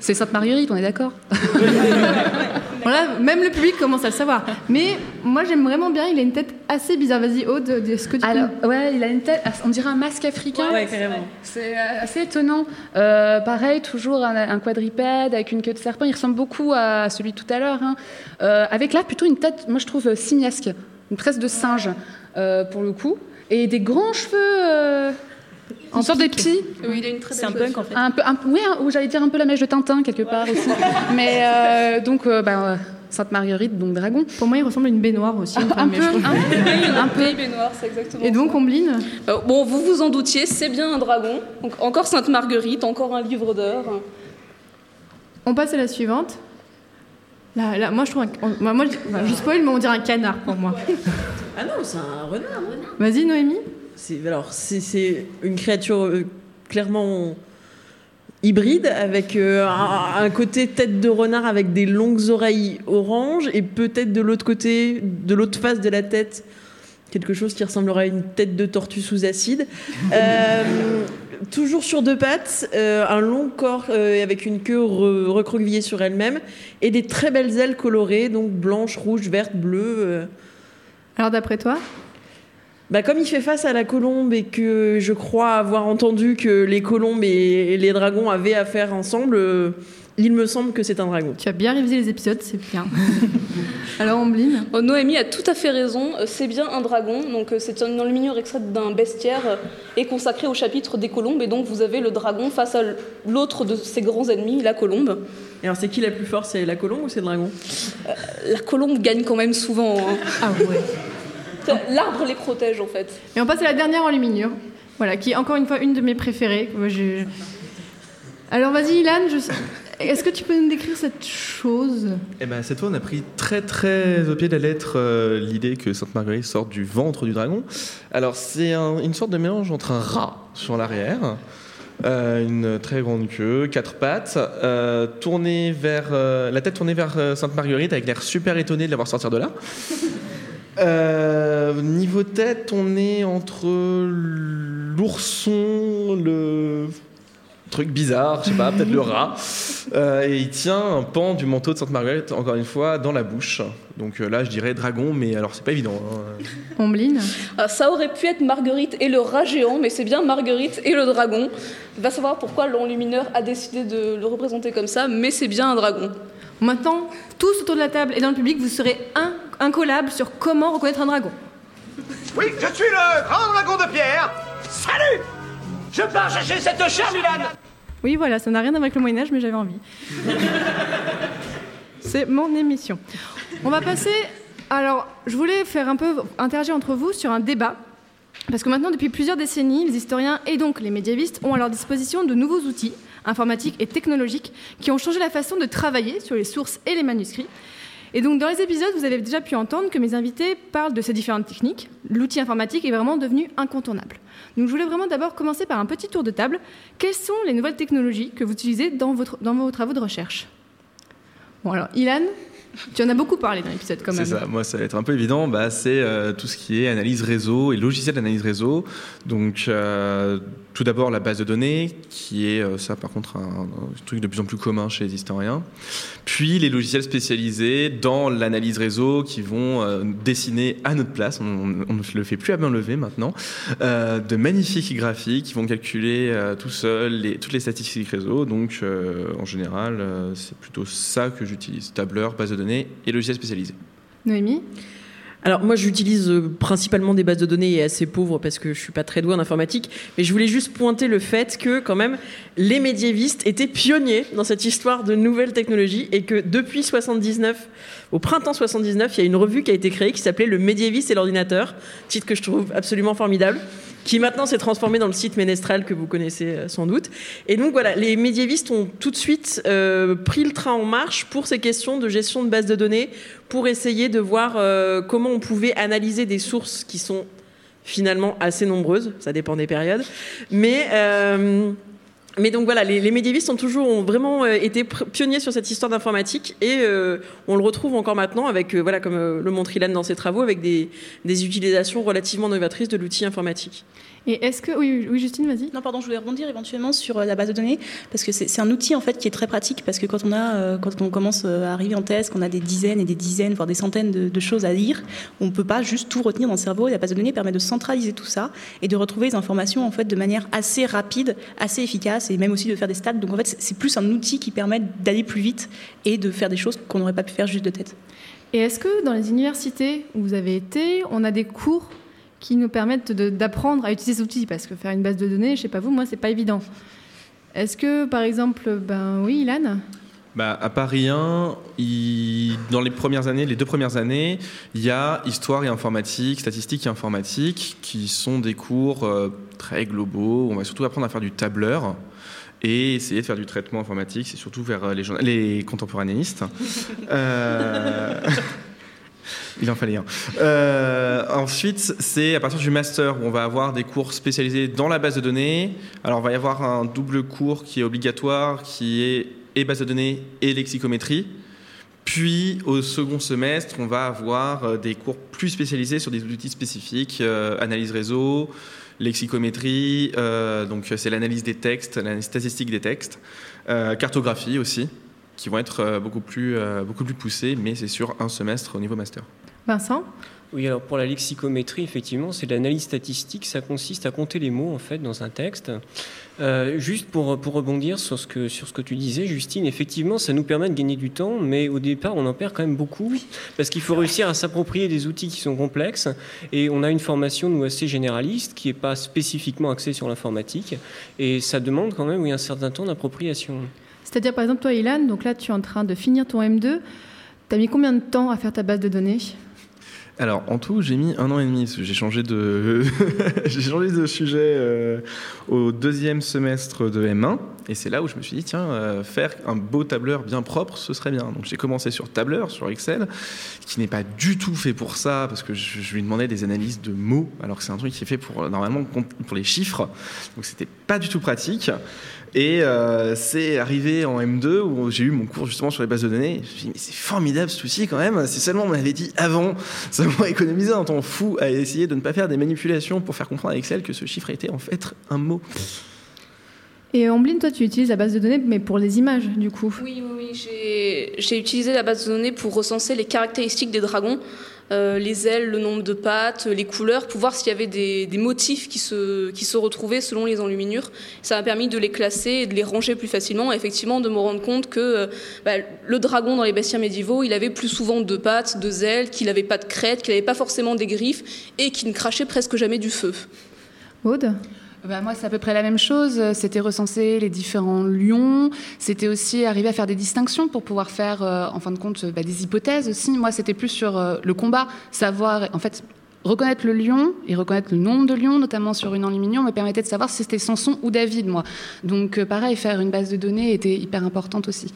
c'est Sainte Marguerite, on est d'accord? Voilà, même le public commence à le savoir. Mais moi j'aime vraiment bien, il a une tête assez bizarre. Vas-y, Aude, est-ce que tu Alors, ouais, il a une tête, on dirait un masque africain. Ouais, carrément. C'est euh, assez étonnant. Euh, pareil, toujours un, un quadrupède avec une queue de serpent. Il ressemble beaucoup à celui de tout à l'heure. hein. Euh, avec là, plutôt une tête, moi je trouve simiesque, une tresse de singe euh, pour le coup. Et des grands cheveux. Une sorte de petits. Oui, il a une très C'est un punk en fait. Un peu, un, oui, un- ou j'allais dire un peu la mèche de Tintin quelque part aussi. Mais euh, donc, euh, bah, Sainte Marguerite, donc dragon. Pour moi, il ressemble à une baignoire aussi. Un, un peu, un peu, un peu. Baby noir, c'est exactement Et donc, Ombline Euh, Bon, vous vous en doutiez, c'est bien un dragon. Donc, encore Sainte Marguerite, encore un livre d'heures. On passe à la suivante. Là, là, moi je trouve. un- on- moi, moi, je, spoil, mais on dirait un canard pour moi. Ah non, c'est un renard. Vas-y, Noémie. C'est alors c'est c'est une créature euh, clairement hybride avec euh, un, un côté tête de renard avec des longues oreilles orange et peut-être de l'autre côté, de l'autre face de la tête, quelque chose qui ressemblera à une tête de tortue sous acide. Euh, toujours sur deux pattes, euh, un long corps euh, avec une queue re- recroquevillée sur elle-même et des très belles ailes colorées, donc blanches, rouges, vertes, bleues. euh. Alors d'après toi? Bah, comme il fait face à la colombe et que je crois avoir entendu que les colombes et les dragons avaient affaire ensemble, euh, il me semble que c'est un dragon. Tu as bien révisé les épisodes, c'est bien. Alors Ombline Oh, Noémie a tout à fait raison, euh, c'est bien un dragon, donc euh, c'est une enluminure extraite d'un bestiaire et consacrée au chapitre des colombes, et donc vous avez le dragon face à l'autre de ses grands ennemis, la colombe. Et alors c'est qui la plus forte? C'est la colombe ou c'est le dragon? La colombe gagne quand même souvent. hein. Ah ouais. L'arbre les protège en fait. Et on passe à la dernière enluminure, voilà, qui est encore une fois une de mes préférées. Moi, j'ai- Alors vas-y Ilan, je... est-ce que tu peux nous décrire cette chose? Eh ben, cette fois, on a pris très très au pied de la lettre euh, l'idée que Sainte Marguerite sorte du ventre du dragon. Alors, c'est un- une sorte de mélange entre un rat sur l'arrière, euh, une très grande queue, quatre pattes, euh, tournée vers euh, la tête tournée vers euh, Sainte Marguerite avec l'air super étonné de la voir sortir de là. Euh, niveau tête, on est entre l'ourson, le truc bizarre, je sais pas, peut-être le rat. Euh, et il tient un pan du manteau de Sainte Marguerite, encore une fois, dans la bouche. Donc euh, là, je dirais dragon, mais alors c'est pas évident. hein. Ombline Ah, ça aurait pu être Marguerite et le rat géant, mais c'est bien Marguerite et le dragon. Va savoir pourquoi l'enlumineur a décidé de le représenter comme ça, mais c'est bien un dragon. Maintenant, tous autour de la table et dans le public, vous serez un, incollables sur comment reconnaître un dragon. Oui, je suis le grand dragon de pierre. Salut Je pars chercher cette charme, Ilan Oui, voilà, ça n'a rien à voir avec le Moyen-Âge, mais j'avais envie. C'est mon émission. On va passer. Alors, je voulais faire un peu interagir entre vous sur un débat. Parce que maintenant, depuis plusieurs décennies, les historiens et donc les médiévistes ont à leur disposition de nouveaux outils informatiques et technologiques qui ont changé la façon de travailler sur les sources et les manuscrits. Et donc, dans les épisodes, vous avez déjà pu entendre que mes invités parlent de ces différentes techniques. L'outil informatique est vraiment devenu incontournable. Donc, je voulais vraiment d'abord commencer par un petit tour de table. Quelles sont les nouvelles technologies que vous utilisez dans, votre, dans vos travaux de recherche? Bon, alors, Ilan, tu en as beaucoup parlé dans l'épisode quand même. C'est ça, moi ça va être un peu évident, bah, c'est euh, tout ce qui est analyse réseau et logiciel d'analyse réseau. Donc euh, tout d'abord la base de données, qui est euh, ça par contre un, truc de plus en plus commun chez les historiens. Puis les logiciels spécialisés dans l'analyse réseau qui vont euh, dessiner à notre place, on, ne le fait plus à main levée maintenant, euh, de magnifiques graphiques qui vont calculer tout seul toutes les statistiques réseau. Donc en général c'est plutôt ça que j'utilise, tableur, base de données et logiciels spécialisés. Noémie? Alors moi j'utilise euh, principalement des bases de données et assez pauvres parce que je suis pas très doué en informatique, mais je voulais juste pointer le fait que quand même les médiévistes étaient pionniers dans cette histoire de nouvelles technologies et que depuis 79, au printemps 79, il y a une revue qui a été créée qui s'appelait Le médiéviste et l'ordinateur, titre que je trouve absolument formidable, qui maintenant s'est transformé dans le site Ménestrel que vous connaissez euh, sans doute. Et donc voilà, les médiévistes ont tout de suite euh, pris le train en marche pour ces questions de gestion de bases de données, pour essayer de voir euh, comment on pouvait analyser des sources qui sont finalement assez nombreuses, ça dépend des périodes, mais... mais donc voilà, les, les médiévistes ont toujours ont vraiment euh, été pionniers sur cette histoire d'informatique et euh, on le retrouve encore maintenant avec, euh, voilà, comme euh, le montre Ilan dans ses travaux, avec des, des utilisations relativement novatrices de l'outil informatique. Et est-ce que. Oui, oui Justine, vas-y. Non, pardon, je voulais rebondir éventuellement sur euh, la base de données, parce que c'est un outil en fait qui est très pratique, parce que quand on, a, euh, quand on commence euh, à arriver en thèse, qu'on a des dizaines et des dizaines, voire des centaines de, de choses à lire, on ne peut pas juste tout retenir dans le cerveau, et la base de données permet de centraliser tout ça et de retrouver les informations en fait de manière assez rapide, assez efficace, et même aussi de faire des stats. Donc en fait, c'est plus un outil qui permet d'aller plus vite et de faire des choses qu'on n'aurait pas pu faire juste de tête. Et est-ce que dans les universités où vous avez été, on a des cours qui nous permettent d'apprendre à utiliser ces outils Parce que faire une base de données, je sais pas vous, moi, c'est pas évident. Est-ce que, par exemple, ben oui, Ilan? Bah, à Paris 1, il- dans les premières années, les deux premières années, il y a histoire et informatique, statistique et informatique, qui sont des cours euh, très globaux. On va surtout apprendre à faire du tableur et essayer de faire du traitement informatique. C'est surtout vers euh, les, les contemporanéistes. Euh, Il en fallait un. Euh, ensuite, c'est à partir du master où on va avoir des cours spécialisés dans la base de données. Alors, il va y avoir un double cours qui est obligatoire, qui est et base de données et lexicométrie. Puis, au second semestre, on va avoir euh, des cours plus spécialisés sur des outils spécifiques, euh, analyse réseau, lexicométrie, donc c'est l'analyse des textes, l'analyse statistique des textes, cartographie aussi, qui vont être euh, beaucoup plus, euh, beaucoup plus poussés, mais c'est sur un semestre au niveau master. Vincent? Oui, alors pour la lexicométrie, effectivement, c'est de l'analyse statistique. Ça consiste à compter les mots en fait dans un texte. Euh, juste pour, pour rebondir sur ce, que, sur ce que tu disais, Justine, effectivement, ça nous permet de gagner du temps, mais au départ, on en perd quand même beaucoup, parce qu'il faut réussir à s'approprier des outils qui sont complexes, et on a une formation, nous, assez généraliste, qui n'est pas spécifiquement axée sur l'informatique, et ça demande quand même oui, un certain temps d'appropriation. C'est-à-dire, par exemple, toi, Ilan, donc là, tu es en train de finir ton M2. Tu as mis combien de temps à faire ta base de données? Alors, en tout, j'ai mis un an et demi. J'ai changé de, sujet euh, au deuxième semestre de M1. Et c'est là où je me suis dit, tiens, euh, faire un beau tableur bien propre, ce serait bien. Donc, j'ai commencé sur tableur, sur Excel, qui n'est pas du tout fait pour ça, parce que je, je lui demandais des analyses de mots, alors que c'est un truc qui est fait pour, normalement, pour les chiffres. Donc, c'était pas du tout pratique. Et euh, c'est arrivé en M2 où j'ai eu mon cours justement sur les bases de données. Je me suis dit, mais c'est formidable ce outil quand même. Si seulement on m'avait dit avant, ça m'aurait économisé un temps fou à essayer de ne pas faire des manipulations pour faire comprendre à Excel que ce chiffre était en fait un mot. Et Amblin, toi, tu utilises la base de données, mais pour les images, du coup. Oui, oui, oui. J'ai j'ai utilisé la base de données pour recenser les caractéristiques des dragons, euh, les ailes, le nombre de pattes, les couleurs, pour voir s'il y avait des, motifs qui se, qui se retrouvaient selon les enluminures. Ça m'a permis de les classer et de les ranger plus facilement, et effectivement de me rendre compte que euh, bah, le dragon dans les bestiaires médiévaux, il avait plus souvent deux pattes, deux ailes, qu'il n'avait pas de crête, qu'il n'avait pas forcément des griffes, et qu'il ne crachait presque jamais du feu. Aude? Bah, moi, c'est à peu près la même chose. C'était recenser les différents lions. C'était aussi arriver à faire des distinctions pour pouvoir faire, euh, en fin de compte, bah, des hypothèses aussi. Moi, c'était plus sur euh, le combat, savoir, en fait, reconnaître le lion et reconnaître le nombre de lions, notamment sur une enluminure, me permettait de savoir si c'était Samson ou David, moi. Donc, euh, pareil, faire une base de données était hyper importante aussi.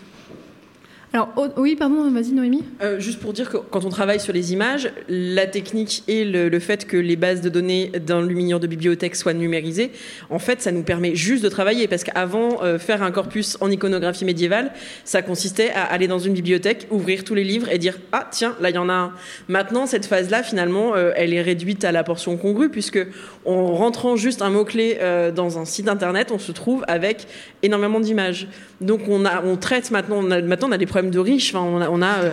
Alors, oui, pardon, vas-y, Noémie. Euh, juste pour dire que quand on travaille sur les images, la technique et le, fait que les bases de données d'enluminure de bibliothèque soient numérisées, en fait, ça nous permet juste de travailler. Parce qu'avant, euh, faire un corpus en iconographie médiévale, ça consistait à aller dans une bibliothèque, ouvrir tous les livres et dire Ah, tiens, là, il y en a un. Maintenant, cette phase-là, finalement, euh, elle est réduite à la portion congrue, puisque en rentrant juste un mot-clé euh, dans un site internet, on se trouve avec énormément d'images. Donc, on, a, on traite maintenant, maintenant, on a des problèmes de riches. Enfin, on a, on a, euh,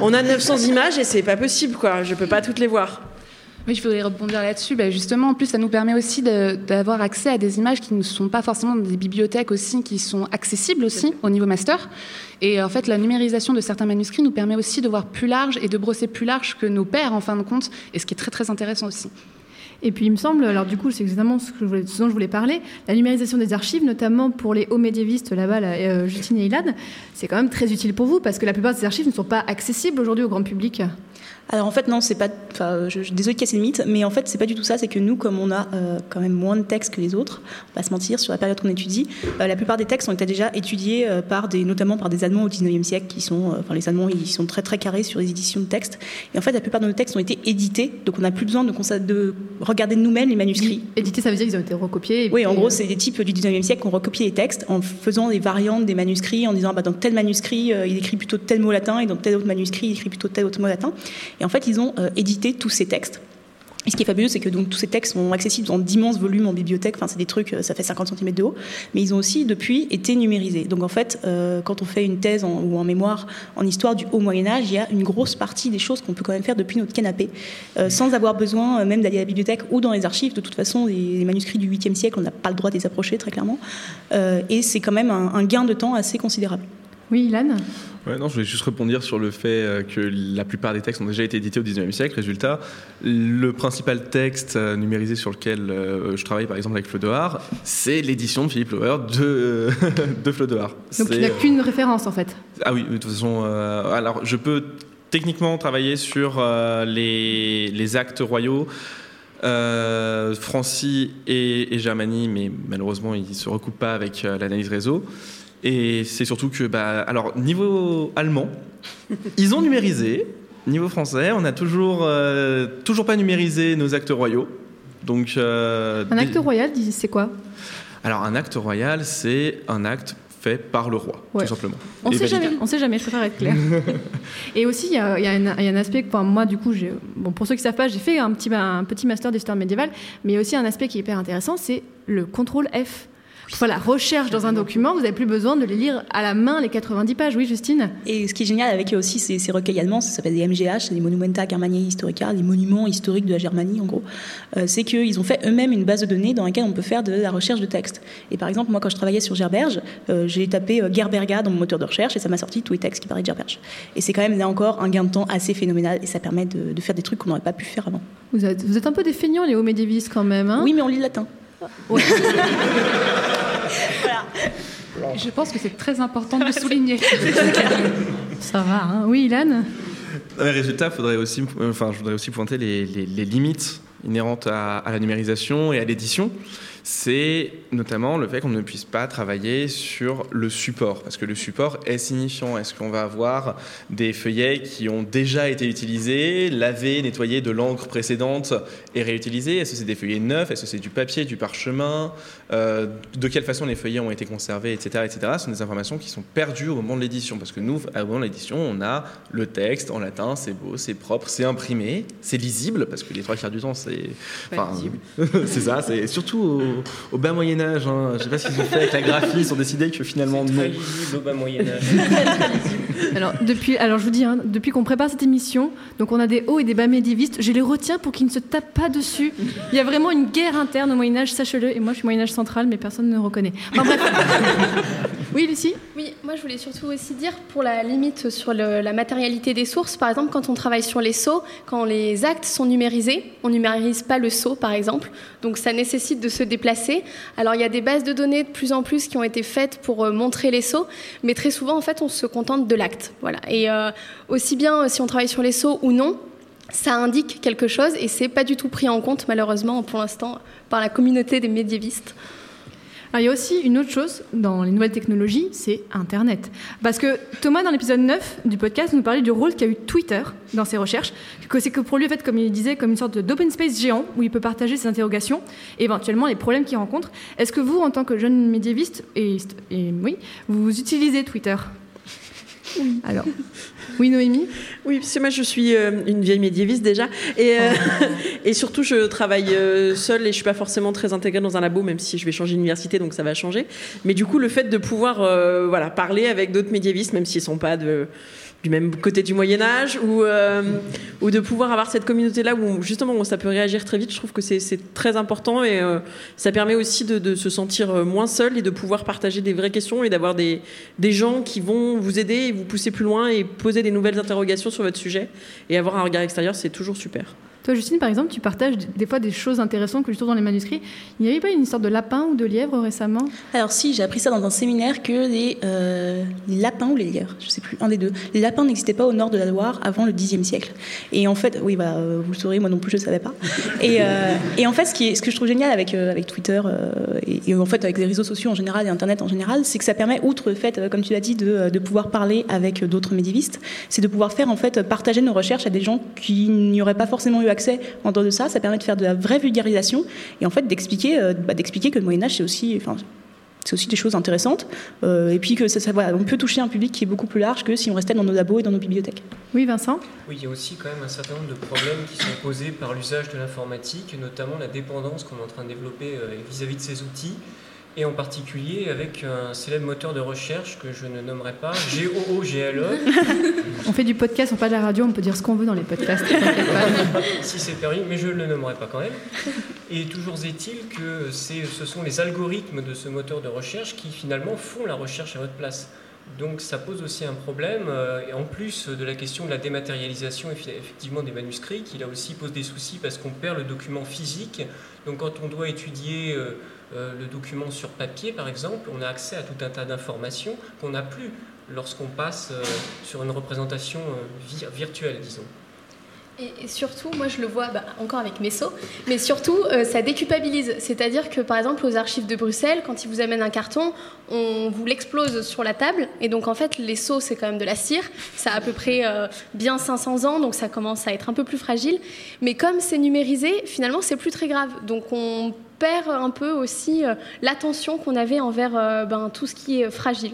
on a 900 images et c'est pas possible, quoi. Je peux pas toutes les voir. Oui, je voudrais rebondir là-dessus. Bah, justement, en plus, ça nous permet aussi de- d'avoir accès à des images qui ne sont pas forcément dans des bibliothèques aussi, qui sont accessibles aussi au niveau master. Et en fait, la numérisation de certains manuscrits nous permet aussi de voir plus large et de brosser plus large que nos pairs, en fin de compte, et ce qui est très très intéressant aussi. Et puis il me semble, alors du coup c'est exactement ce, dont je voulais parler, la numérisation des archives, notamment pour les hauts médiévistes là-bas, là, euh, Justine et Ilan, c'est quand même très utile pour vous parce que la plupart de ces archives ne sont pas accessibles aujourd'hui au grand public. Alors en fait non, c'est pas. Enfin, je, je désolée de casser le mythe, mais en fait c'est pas du tout ça. C'est que nous, comme on a euh, quand même moins de textes que les autres, on va se mentir sur la période qu'on étudie. euh, la plupart des textes ont été déjà étudiés euh, par des, notamment par des Allemands au 19e siècle, qui sont, enfin les Allemands, ils sont très très carrés sur les éditions de textes. Et en fait, la plupart de nos textes ont été édités, donc on n'a plus besoin de, regarder de nous-mêmes les manuscrits. Édités, ça veut dire qu'ils ont été recopiés. et Oui, en gros, c'est des types du 19e siècle qui ont recopié les textes en faisant des variantes des manuscrits, en disant bah, dans tel manuscrit, il écrit plutôt tel mot latin, et dans tel autre manuscrit, il écrit plutôt tel autre mot latin. Et en fait, ils ont euh, édité tous ces textes. Et ce qui est fabuleux, c'est que donc, tous ces textes sont accessibles dans d'immenses volumes en bibliothèque. Enfin, c'est des trucs, euh, ça fait 50 cm de haut. Mais ils ont aussi, depuis, été numérisés. Donc, en fait, euh, quand on fait une thèse ou en mémoire en histoire du haut Moyen-Âge, il y a une grosse partie des choses qu'on peut quand même faire depuis notre canapé, sans avoir besoin même d'aller à la bibliothèque ou dans les archives. De toute façon, les, manuscrits du 8e siècle, on n'a pas le droit de les approcher, très clairement. Et c'est quand même un, un gain de temps assez considérable. Oui, Ilan? Ouais, non, je voulais juste rebondir sur le fait euh, que la plupart des textes ont déjà été édités au 19e siècle. Résultat, le principal texte euh, numérisé sur lequel euh, je travaille, par exemple avec Flodoard, c'est l'édition de Philippe Lauer de, de Flodoard. Donc n'y a qu'une référence en fait. Ah oui, de toute façon, euh, alors je peux techniquement travailler sur euh, les, les actes royaux. Euh, Francie et, et Germanie, mais malheureusement ils se recoupent pas avec euh, l'analyse réseau. Et c'est surtout que, bah, alors niveau allemand, ils ont numérisé, Niveau français, on n'a toujours, euh, toujours pas numérisé nos actes royaux. Donc, euh, Un des- acte royal, c'est quoi? Alors, un acte royal, c'est un acte fait par le roi, Ouais. tout simplement. On sait validé. jamais, on sait jamais, je préfère être clair. Et aussi, il y a, y un- il y a un aspect, enfin, moi du coup, bon, pour ceux qui ne savent pas, j'ai fait un petit, un petit master d'histoire médiévale, mais il y a aussi un aspect qui est hyper intéressant, c'est le contrôle F. Pour faire la recherche dans un document, vous n'avez plus besoin de les lire à la main les 90 pages, oui Justine Et ce qui est génial avec eux aussi ces, ces recueils allemands, ça s'appelle des MGH, c'est des Monumenta Germaniae Historica, les monuments historiques de la Germanie en gros, euh, c'est qu'ils ont fait eux-mêmes une base de données dans laquelle on peut faire de la recherche de textes. Et par exemple, moi quand je travaillais sur Gerberge, euh, j'ai tapé euh, Gerberga dans mon moteur de recherche et ça m'a sorti tous les textes qui parlaient de Gerberge. Et c'est quand même là encore un gain de temps assez phénoménal et ça permet de, de faire des trucs qu'on n'aurait pas pu faire avant. vous êtes, vous êtes un peu des feignants, les hauts médiévistes quand même. Hein? Oui, mais on lit le latin. Je pense que c'est très important de le souligner. Ça va, hein oui Ilan résultat, faudrait aussi, enfin, je voudrais aussi pointer les, les- les limites inhérentes à, à la numérisation et à l'édition. C'est notamment le fait qu'on ne puisse pas travailler sur le support, parce que le support est signifiant. Est-ce qu'on va avoir des feuillets qui ont déjà été utilisés, lavés, nettoyés de l'encre précédente et réutilisés? Est-ce que c'est des feuillets neufs? Est-ce que c'est du papier, du parchemin? Euh, De quelle façon les feuillets ont été conservés, etc., etc. Ce sont des informations qui sont perdues au moment de l'édition, parce que nous, au moment de l'édition, on a le texte en latin, c'est beau, c'est propre, c'est imprimé, c'est lisible, parce que les trois quarts du temps, c'est. Enfin, c'est ça, c'est surtout au, au bas Moyen-Âge. Hein. Je sais pas ce qu'ils ont fait avec la graphie, ils ont décidé que finalement, non. Très lisible au bas Moyen-Âge. Alors, depuis, alors je vous dis, hein, depuis qu'on prépare cette émission, donc on a des hauts et des bas médiévistes, je les retiens pour qu'ils ne se tapent pas dessus. Il y a vraiment une guerre interne au Moyen-Âge, sachez-le, et moi je suis Moyen-Âge central, mais personne ne reconnaît. Enfin, bref. oui, Lucie? Oui, moi je voulais surtout aussi dire pour la limite sur le- la matérialité des sources, par exemple quand on travaille sur les sceaux, quand les actes sont numérisés, on numérise pas le sceau par exemple, donc ça nécessite de se déplacer. Alors il y a des bases de données de plus en plus qui ont été faites pour euh, montrer les sceaux, mais très souvent en fait on se contente de l'acte. Et euh, aussi bien euh, si on travaille sur les sceaux ou non, ça indique quelque chose et c'est pas du tout pris en compte malheureusement pour l'instant par la communauté des médiévistes. Alors, il y a aussi une autre chose dans les nouvelles technologies, c'est Internet. Parce que Thomas, dans l'épisode 9 du podcast, nous parlait du rôle qu'a eu Twitter dans ses recherches, que c'est que pour lui, en fait, comme il disait, comme une sorte d'open space géant où il peut partager ses interrogations et éventuellement les problèmes qu'il rencontre. Est-ce que vous, en tant que jeune médiéviste, et oui, vous utilisez Twitter? Alors, oui, Noémie? Oui, parce que moi je suis euh, une vieille médiéviste déjà. Et, euh, et surtout, je travaille euh, seule et je suis pas forcément très intégrée dans un labo, même si je vais changer d'université, donc ça va changer. Mais du coup, le fait de pouvoir voilà, parler avec d'autres médiévistes, même s'ils sont pas de, du même côté du Moyen-Âge, ou, euh, ou de pouvoir avoir cette communauté-là où justement ça peut réagir très vite, je trouve que c'est- très important et euh, ça permet aussi de, de se sentir euh, moins seul et de pouvoir partager des vraies questions et d'avoir des, des gens qui vont vous aider et vous pousser plus loin et poser des nouvelles interrogations sur votre sujet et avoir un regard extérieur, c'est toujours super. Toi, Justine, par exemple, tu partages des fois des choses intéressantes que je trouve dans les manuscrits. Il n'y avait pas une histoire de lapin ou de lièvre récemment? Alors si, j'ai appris ça dans un séminaire que les, euh, lapins ou les lièvres, je sais plus, un des deux, les lapins n'existaient pas au nord de la Loire avant le Xe siècle. Et en fait, oui, bah, euh, vous le saurez, moi non plus je ne savais pas. Et, euh, en fait, ce, que je trouve génial avec, Twitter et, en fait avec les réseaux sociaux en général et Internet en général, c'est que ça permet, outre le fait, comme tu l'as dit, de, de pouvoir parler avec d'autres médiévistes, c'est de pouvoir faire en fait partager nos recherches à des gens qui n'y auraient pas forcément eu accès en dehors de ça. Ça permet de faire de la vraie vulgarisation et en fait d'expliquer, euh, bah, d'expliquer que le Moyen Âge c'est aussi, enfin, c'est aussi des choses intéressantes. Euh, et puis que ça, ça- voilà, on peut toucher un public qui est beaucoup plus large que si on restait dans nos labos et dans nos bibliothèques. Oui, Vincent? Oui, il y a aussi quand même un certain nombre de problèmes qui sont posés par l'usage de l'informatique, notamment la dépendance qu'on est en train de développer euh, vis-à-vis de ces outils, et en particulier avec un célèbre moteur de recherche que je ne nommerai pas, GOOGLE. On fait du podcast, on parle de la radio, on peut dire ce qu'on veut dans les podcasts. pas. si c'est permis, mais je ne le nommerai pas quand même. Et toujours est-il que c'est- ce sont les algorithmes de ce moteur de recherche qui finalement font la recherche à votre place. Donc ça pose aussi un problème, euh, et en plus de la question de la dématérialisation effectivement des manuscrits, qui là aussi pose des soucis parce qu'on perd le document physique. Donc quand on doit étudier euh, le document sur papier par exemple, on a accès à tout un tas d'informations qu'on n'a plus lorsqu'on passe euh, sur une représentation euh, vir- virtuelle, disons. Et, surtout, moi je le vois bah, encore avec mes sceaux, mais surtout euh, ça déculpabilise. C'est-à-dire que par exemple aux archives de Bruxelles, quand ils vous amènent un carton, on vous l'explose sur la table. Et donc en fait, les sceaux c'est quand même de la cire. Ça a à peu près euh, bien 500 ans, donc ça commence à être un peu plus fragile. Mais comme c'est numérisé, finalement c'est plus très grave. Donc on perd un peu aussi euh, l'attention qu'on avait envers ben, tout ce qui est fragile.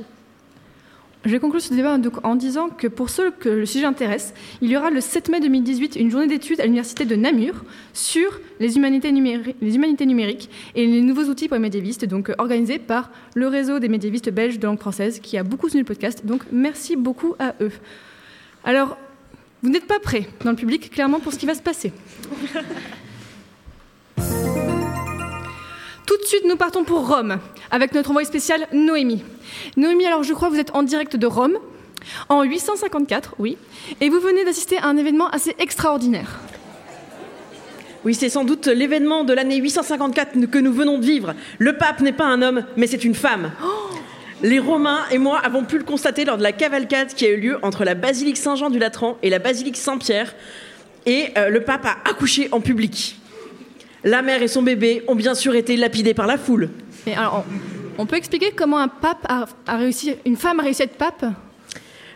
Je vais conclure ce débat en disant que pour ceux que le sujet intéresse, il y aura le 7 mai 2018 une journée d'études à l'université de Namur sur les humanités, numéri- les humanités numériques et les nouveaux outils pour les médiévistes, donc euh, organisée par le réseau des médiévistes belges de langue française qui a beaucoup soutenu le podcast. Donc merci beaucoup à eux. Alors, vous n'êtes pas prêts dans le public, clairement, pour ce qui va se passer. De suite, nous partons pour Rome, avec notre envoyé spécial Noémie. Noémie, alors je crois que vous êtes en direct de Rome, en 854, oui, et vous venez d'assister à un événement assez extraordinaire. Oui, c'est sans doute l'événement de l'année 854 que nous venons de vivre. Le pape n'est pas un homme, mais c'est une femme. Les Romains et moi avons pu le constater lors de la cavalcade qui a eu lieu entre la basilique Saint-Jean du Latran et la basilique Saint-Pierre. Et euh, le pape a accouché en public. La mère et son bébé ont bien sûr été lapidés par la foule. Mais alors, on, on peut expliquer comment un pape a, a réussi, une femme a réussi à être pape?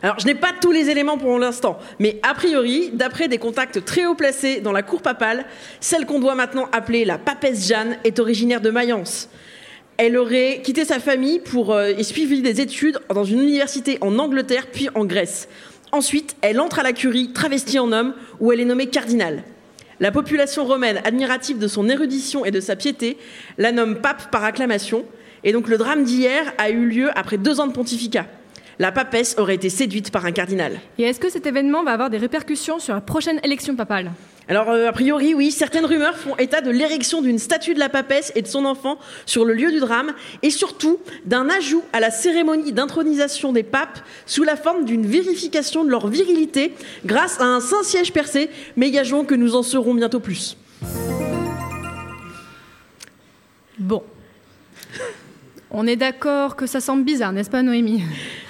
Alors, je n'ai pas tous les éléments pour l'instant, mais a priori, d'après des contacts très haut placés dans la cour papale, celle qu'on doit maintenant appeler la papesse Jeanne est originaire de Mayence. Elle aurait quitté sa famille pour euh, et suivi des études dans une université en Angleterre puis en Grèce. Ensuite, elle entre à la curie travestie en homme où elle est nommée cardinal. La population romaine, admirative de son érudition et de sa piété, la nomme pape par acclamation. Et donc le drame d'hier a eu lieu après deux ans de pontificat. La papesse aurait été séduite par un cardinal. Et est-ce que cet événement va avoir des répercussions sur la prochaine élection papale? Alors, euh, a priori, oui, certaines rumeurs font état de l'érection d'une statue de la papesse et de son enfant sur le lieu du drame, et surtout d'un ajout à la cérémonie d'intronisation des papes sous la forme d'une vérification de leur virilité grâce à un saint siège percé, mais gageons que nous en saurons bientôt plus. Bon. On est d'accord que ça semble bizarre, n'est-ce pas, Noémie?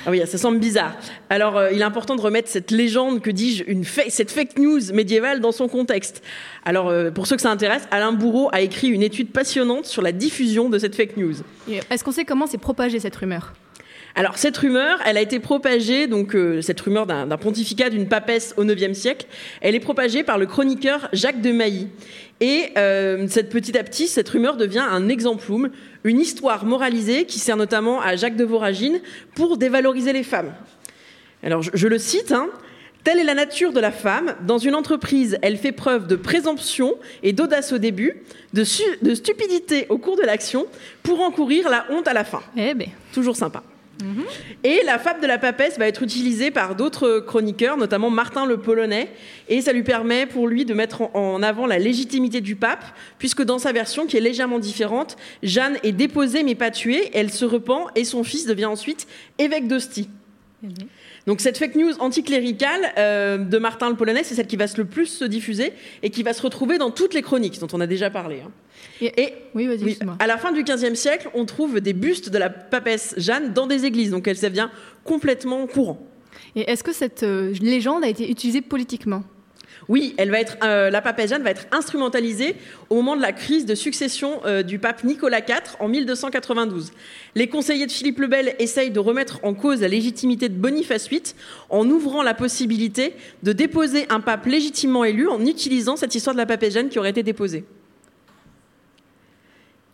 Ah oui, ça semble bizarre. Alors, euh, il est important de remettre cette légende, que dis-je, une cette fake news médiévale dans son contexte. Alors, euh, pour ceux que ça intéresse, Alain Bourreau a écrit une étude passionnante sur la diffusion de cette fake news. Et Est-ce qu'on sait comment s'est propagée cette rumeur? Alors cette rumeur, elle a été propagée, donc euh, cette rumeur d'un d'un pontificat d'une papesse au IXe siècle, elle est propagée par le chroniqueur Jacques de Mailly. Et euh, cette, petit à petit, cette rumeur devient un exemplum, une histoire moralisée qui sert notamment à Jacques de Voragine pour dévaloriser les femmes. Alors je, je le cite, hein, Telle est la nature de la femme. Dans une entreprise, elle fait preuve de présomption et d'audace au début, de stupidité au cours de l'action, pour encourir la honte à la fin. Eh ben. Toujours sympa. Et la fable de la papesse va être utilisée par d'autres chroniqueurs, notamment Martin le Polonais, et ça lui permet pour lui de mettre en- en avant la légitimité du pape, puisque dans sa version, qui est légèrement différente, Jeanne est déposée mais pas tuée, elle se repent et son fils devient ensuite évêque d'Ostie. Donc cette fake news anticléricale euh, de Martin le Polonais, c'est celle qui va se le plus se diffuser et qui va se retrouver dans toutes les chroniques dont on a déjà parlé. hein. Et, oui, à la fin du XVe siècle, on trouve des bustes de la papesse Jeanne dans des églises, donc elle devient complètement courant. Et est-ce que cette euh, légende a été utilisée politiquement? Oui, euh, la papesse Jeanne va être instrumentalisée au moment de la crise de succession euh, du pape Nicolas IV en 1292. Les conseillers de Philippe le Bel essayent de remettre en cause la légitimité de Boniface VIII en ouvrant la possibilité de déposer un pape légitimement élu en utilisant cette histoire de la papesse Jeanne qui aurait été déposée.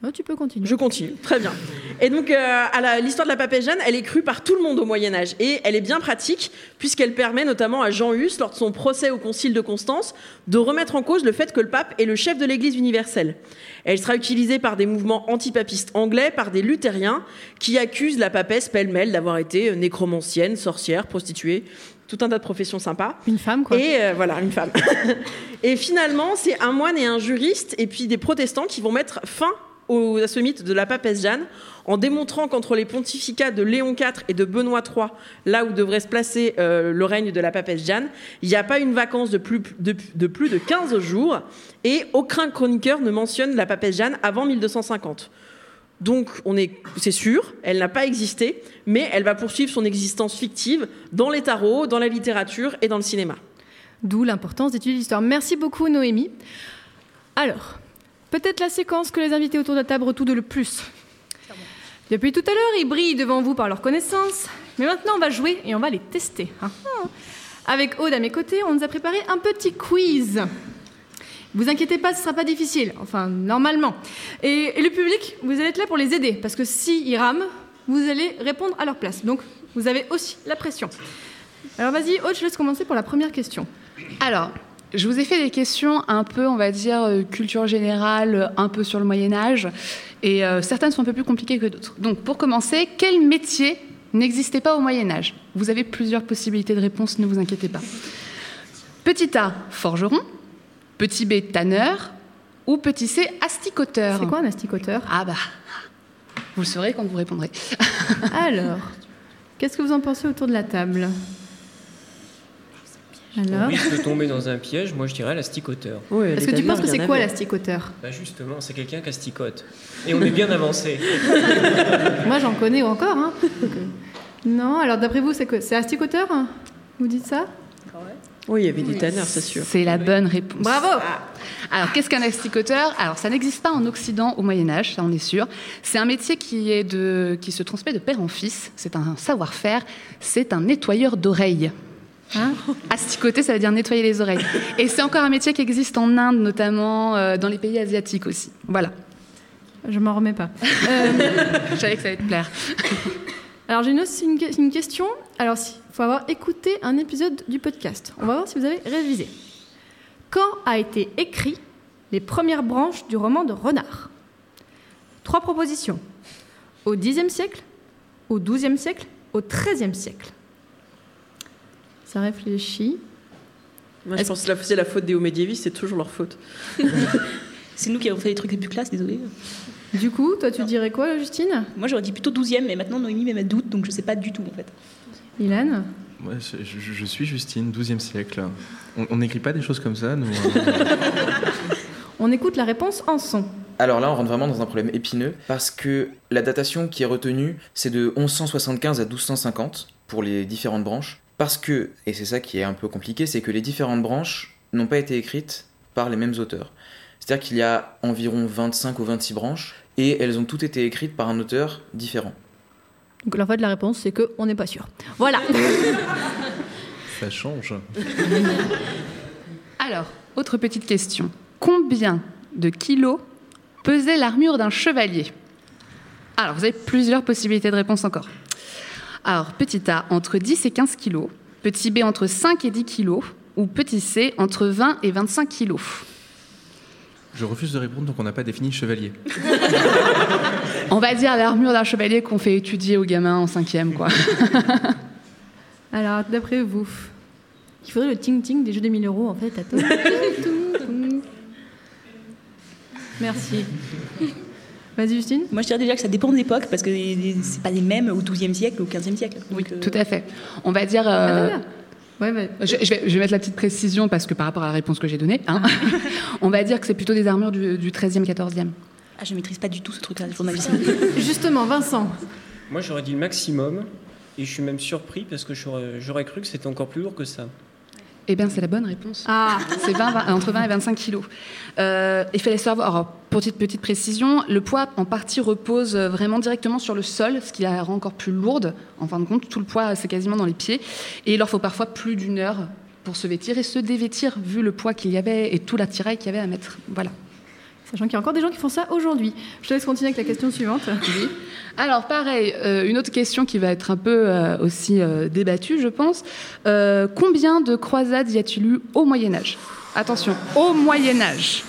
Oh, tu peux continuer. Je continue, très bien. Et donc, euh, à l'histoire de la papesse Jeanne, elle est crue par tout le monde au Moyen Âge. Et elle est bien pratique, puisqu'elle permet notamment à Jean Hus, lors de son procès au Concile de Constance, de remettre en cause le fait que le pape est le chef de l'Église universelle. Elle sera utilisée par des mouvements antipapistes anglais, par des luthériens, qui accusent la papesse pêle-mêle d'avoir été nécromancienne, sorcière, prostituée, tout un tas de professions sympas. Une femme, quoi. Et euh, voilà, une femme. et finalement, c'est un moine et un juriste, et puis des protestants qui vont mettre fin au, à ce mythe de la papesse Jeanne, en démontrant qu'entre les pontificats de Léon IV et de Benoît III, là où devrait se placer euh, le règne de la papesse Jeanne, il n'y a pas une vacance de plus de, plus de 15 jours, et aucun chroniqueur ne mentionne la papesse Jeanne avant 1250. Donc, on est, c'est sûr, elle n'a pas existé, mais elle va poursuivre son existence fictive dans les tarots, dans la littérature et dans le cinéma. D'où l'importance d'étudier l'histoire. Merci beaucoup Noémie. Alors, peut-être la séquence que les invités autour de la table redoutent le plus. Depuis tout à l'heure, ils brillent devant vous par leur connaissance, mais maintenant on va jouer et on va les tester. hein. Avec Aude à mes côtés, on nous a préparé un petit quiz. Vous inquiétez pas, ce sera pas difficile, enfin normalement. Et, le public, vous allez être là pour les aider, parce que si ils rament, vous allez répondre à leur place. Donc vous avez aussi la pression. Alors vas-y, Aude, je laisse commencer pour la première question. Alors, je vous ai fait des questions un peu, on va dire, euh, culture générale, un peu sur le Moyen Âge, et euh, certaines sont un peu plus compliquées que d'autres. Donc, pour commencer, quel métier n'existait pas au Moyen Âge? Vous avez plusieurs possibilités de réponse, ne vous inquiétez pas. Petit A, forgeron. Petit B, tanneur. Ou petit C, asticoteur. C'est quoi un asticoteur? Ah bah, vous le saurez quand vous répondrez. Alors, qu'est-ce que vous en pensez autour de la table? Alors On risque de tomber dans un piège, moi je dirais l'asticoteur. Est-ce que tu penses que c'est quoi l'asticoteur Bah justement, c'est quelqu'un qui asticote. Et on est bien avancé. Moi, j'en connais encore. Hein. Non, alors d'après vous, c'est quoi? C'est asticoteur hein? Vous dites ça? Oui, il y avait des tanneurs, c'est sûr. C'est la bonne réponse. Bravo Alors, qu'est-ce qu'un asticoteur Alors, ça n'existe pas en Occident au Moyen Âge, ça on est sûr. C'est un métier qui, est de, qui se transmet de père en fils. C'est un savoir-faire. C'est un nettoyeur d'oreilles. Hein Asticoter, ça veut dire nettoyer les oreilles. Et c'est encore un métier qui existe en Inde, notamment euh, dans les pays asiatiques aussi. Voilà. Je m'en remets pas. Je savais que ça allait te plaire. Alors j'ai une question. Alors il faut avoir écouté un épisode du podcast. On va voir si vous avez révisé. Quand a été écrit les premières branches du roman de Renard? Trois propositions. Au Xe siècle, au XIIe siècle, au XIIIe siècle. Ça réfléchit. Moi, je pense que la- c'est la faute des hauts médiévistes, c'est toujours leur faute. C'est nous qui avons fait les trucs les plus classes, désolé. Du coup, toi tu dirais quoi, Justine? Moi j'aurais dit plutôt 12e, mais maintenant Noémie met ma doute, donc je sais pas du tout en fait. Ilan Ouais, je, je- je suis Justine, 12e siècle. On on n'écrit pas des choses comme ça, nous. hein. On écoute la réponse en son. Alors là, on rentre vraiment dans un problème épineux parce que la datation qui est retenue, c'est de 1175 à 1250 pour les différentes branches. Parce que, et c'est ça qui est un peu compliqué, c'est que les différentes branches n'ont pas été écrites par les mêmes auteurs. C'est-à-dire qu'il y a environ 25 ou 26 branches et elles ont toutes été écrites par un auteur différent. Donc en fait la réponse c'est que on n'est pas sûr. Voilà. Ça change. Alors, autre petite question. Combien de kilos pesait l'armure d'un chevalier? Alors, vous avez plusieurs possibilités de réponse encore. Alors, petit A, entre 10 et 15 kilos. Petit B, entre 5 et 10 kilos. Ou petit C, entre 20 et 25 kilos. Je refuse de répondre tant qu'on n'a pas défini chevalier. On va dire l'armure d'un chevalier qu'on fait étudier aux gamins en cinquième, quoi. Alors d'après vous, il faudrait le ting ting des jeux des 1000 euros en fait. Attends. Merci. Vas-y Justine. Moi je dirais déjà que ça dépend de l'époque, parce que c'est pas les mêmes au 12e siècle ou au 15e siècle. Oui, euh, tout à fait. On va dire. euh, Ah, Ouais, je, je vais, je vais mettre la petite précision parce que par rapport à la réponse que j'ai donnée, hein, on va dire que c'est plutôt des armures du, du 13e, 14e. Ah, je maîtrise pas du tout ce truc-là, le journalisme. Justement, Vincent. Moi j'aurais dit le maximum. Et je suis même surpris parce que j'aurais cru que c'était encore plus lourd que ça. Eh bien, c'est la bonne réponse. Ah C'est 20, 20, entre 20 et 25 kilos. Euh, il fallait savoir, alors, pour petite, petite précision, le poids en partie repose euh, vraiment directement sur le sol, ce qui la rend encore plus lourde. En fin de compte, tout le poids, c'est quasiment dans les pieds. Et il leur faut parfois plus d'une heure pour se vêtir et se dévêtir, vu le poids qu'il y avait et tout l'attirail qu'il y avait à mettre. Voilà. Sachant qu'il y a encore des gens qui font ça aujourd'hui. Je te laisse continuer avec la question suivante. Oui. Alors pareil, euh, une autre question qui va être un peu euh, aussi euh, débattue, je pense. Combien de croisades y a-t-il eu au Moyen Âge? Attention, au Moyen Âge.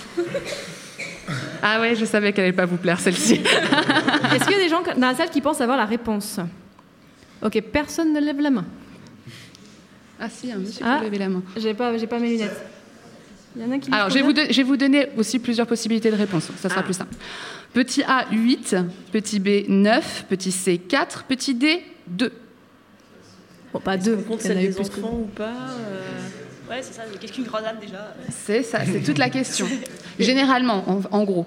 Ah ouais, je savais qu'elle allait pas vous plaire celle-ci. Est-ce qu'il y a des gens dans la salle qui pensent avoir la réponse? Ok, personne ne lève la main. Ah si, un monsieur Ah, qui a levé la main. J'ai pas, j'ai pas mes lunettes. Il y en a qui. Alors, je vais, vous je vais vous donner aussi plusieurs possibilités de réponse. Ça sera plus simple. Petit A, 8. Petit B, 9. Petit C, 4. Petit D, 2. Bon, pas deux. compte il y en a celle eu des plus que- enfants ou pas euh, Ouais, c'est ça, qu'est-ce qu'une croisade déjà C'est ça, c'est toute la question. Généralement, en, en gros.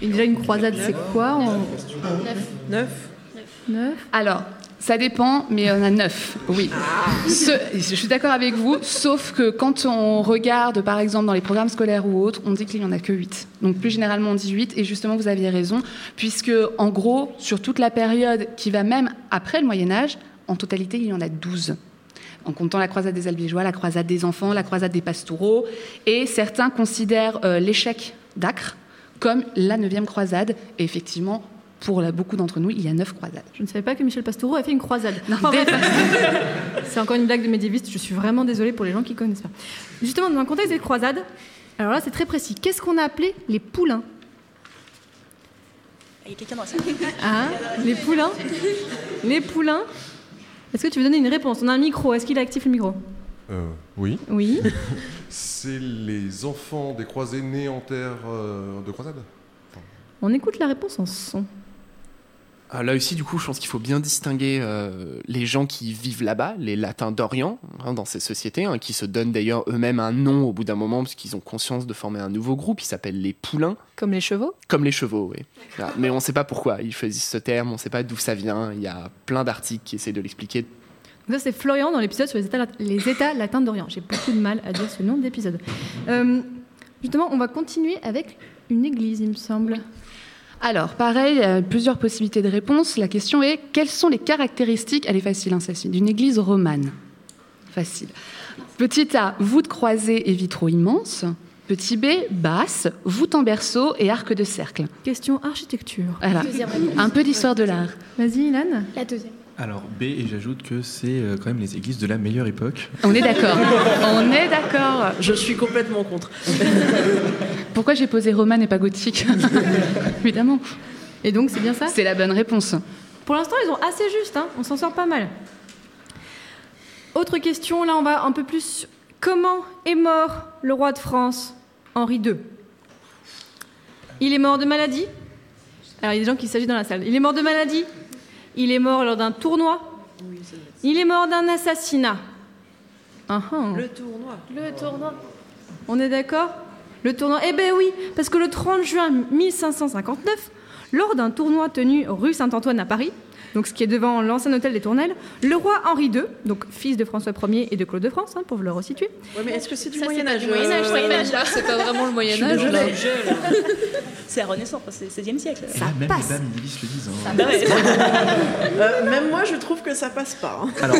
Déjà, une croisade, c'est quoi en... Neuf. Neuf. Alors, Ça dépend, mais on a neuf, oui. Ce- je suis d'accord avec vous, sauf que quand on regarde, par exemple, dans les programmes scolaires ou autres, on dit qu'il n'y en a que 8. Donc plus généralement, on dit 8, et justement, vous aviez raison, puisque en gros, sur toute la période qui va même après le Moyen Âge, en totalité, il y en a 12 en comptant la croisade des Albigeois, la croisade des enfants, la croisade des pastoureaux, et certains considèrent euh, l'échec d'Acre comme la neuvième croisade, et effectivement, pour la- beaucoup d'entre nous, il y a neuf croisades. Je ne savais pas que Michel Pastoureau a fait une croisade. C'est encore une blague de médiéviste, je suis vraiment désolée pour les gens qui connaissent pas. Justement, dans le contexte des croisades, alors là c'est très précis. Qu'est-ce qu'on a appelé les poulains Il y a quelqu'un dans la salle. Hein Les poulains Les poulains Est-ce que tu veux donner une réponse? On a un micro, est-ce qu'il est actif le micro? Euh, oui. Oui. C'est les enfants des croisés nés en terre euh, de croisade On écoute la réponse en son. Ah, là aussi, du coup, je pense qu'il faut bien distinguer euh, les gens qui vivent là-bas, les latins d'Orient, hein, dans ces sociétés, hein, qui se donnent d'ailleurs eux-mêmes un nom au bout d'un moment, parce qu'ils ont conscience de former un nouveau groupe, ils s'appellent les poulains. Comme les chevaux? Comme les chevaux, oui. Mais on ne sait pas pourquoi ils choisissent ce terme, on ne sait pas d'où ça vient, il y a plein d'articles qui essaient de l'expliquer. Ça c'est Florian dans l'épisode sur les États, lat- les États latins d'Orient. J'ai beaucoup de mal à dire ce nom d'épisode. Euh, justement, on va continuer avec une église, il me semble. Alors, pareil, a plusieurs possibilités de réponse. La question est quelles sont les caractéristiques, elle est facile, hein, celle-ci, d'une église romane? Facile. Petit A, voûte croisée et vitraux immenses. Petit B, basse, voûte en berceau et arc de cercle. Question architecture. Voilà. Deuxième réponse. Un peu d'histoire de l'art. Vas-y, Ilan. La deuxième. Alors B, et j'ajoute que c'est euh, quand même les églises de la meilleure époque. On est d'accord. On est d'accord. Je suis complètement contre. Pourquoi j'ai posé romane et pas gothique Évidemment. Et donc, c'est bien ça C'est la bonne réponse. Pour l'instant, ils ont assez juste, hein. on s'en sort pas mal. Autre question, là on va un peu plus. Comment est mort le roi de France, Henri II Il est mort de maladie? Alors il y a des gens qui s'agissent dans la salle. Il est mort de maladie? Il est mort lors d'un tournoi Il est mort d'un assassinat Ah, ah. Le tournoi. Le tournoi. On est d'accord? Le tournoi Eh ben oui, parce que le 30 juin 1559, lors d'un tournoi tenu rue Saint-Antoine à Paris, donc ce qui est devant l'ancien hôtel des Tournelles, le roi Henri II, donc fils de François Ier et de Claude de France, hein, pour vous le resituer. Ouais, mais est-ce que c'est du Ça, c'est Moyen Âge du Moyen Âge, euh, Moyen Âge, pas vraiment le Moyen Âge. désolée. C'est la Renaissance, c'est le 16e siècle. Ça même passe. les dames médiévistes le disent. hein. Bah ouais. Euh, même moi, je trouve que ça passe pas. hein. Alors,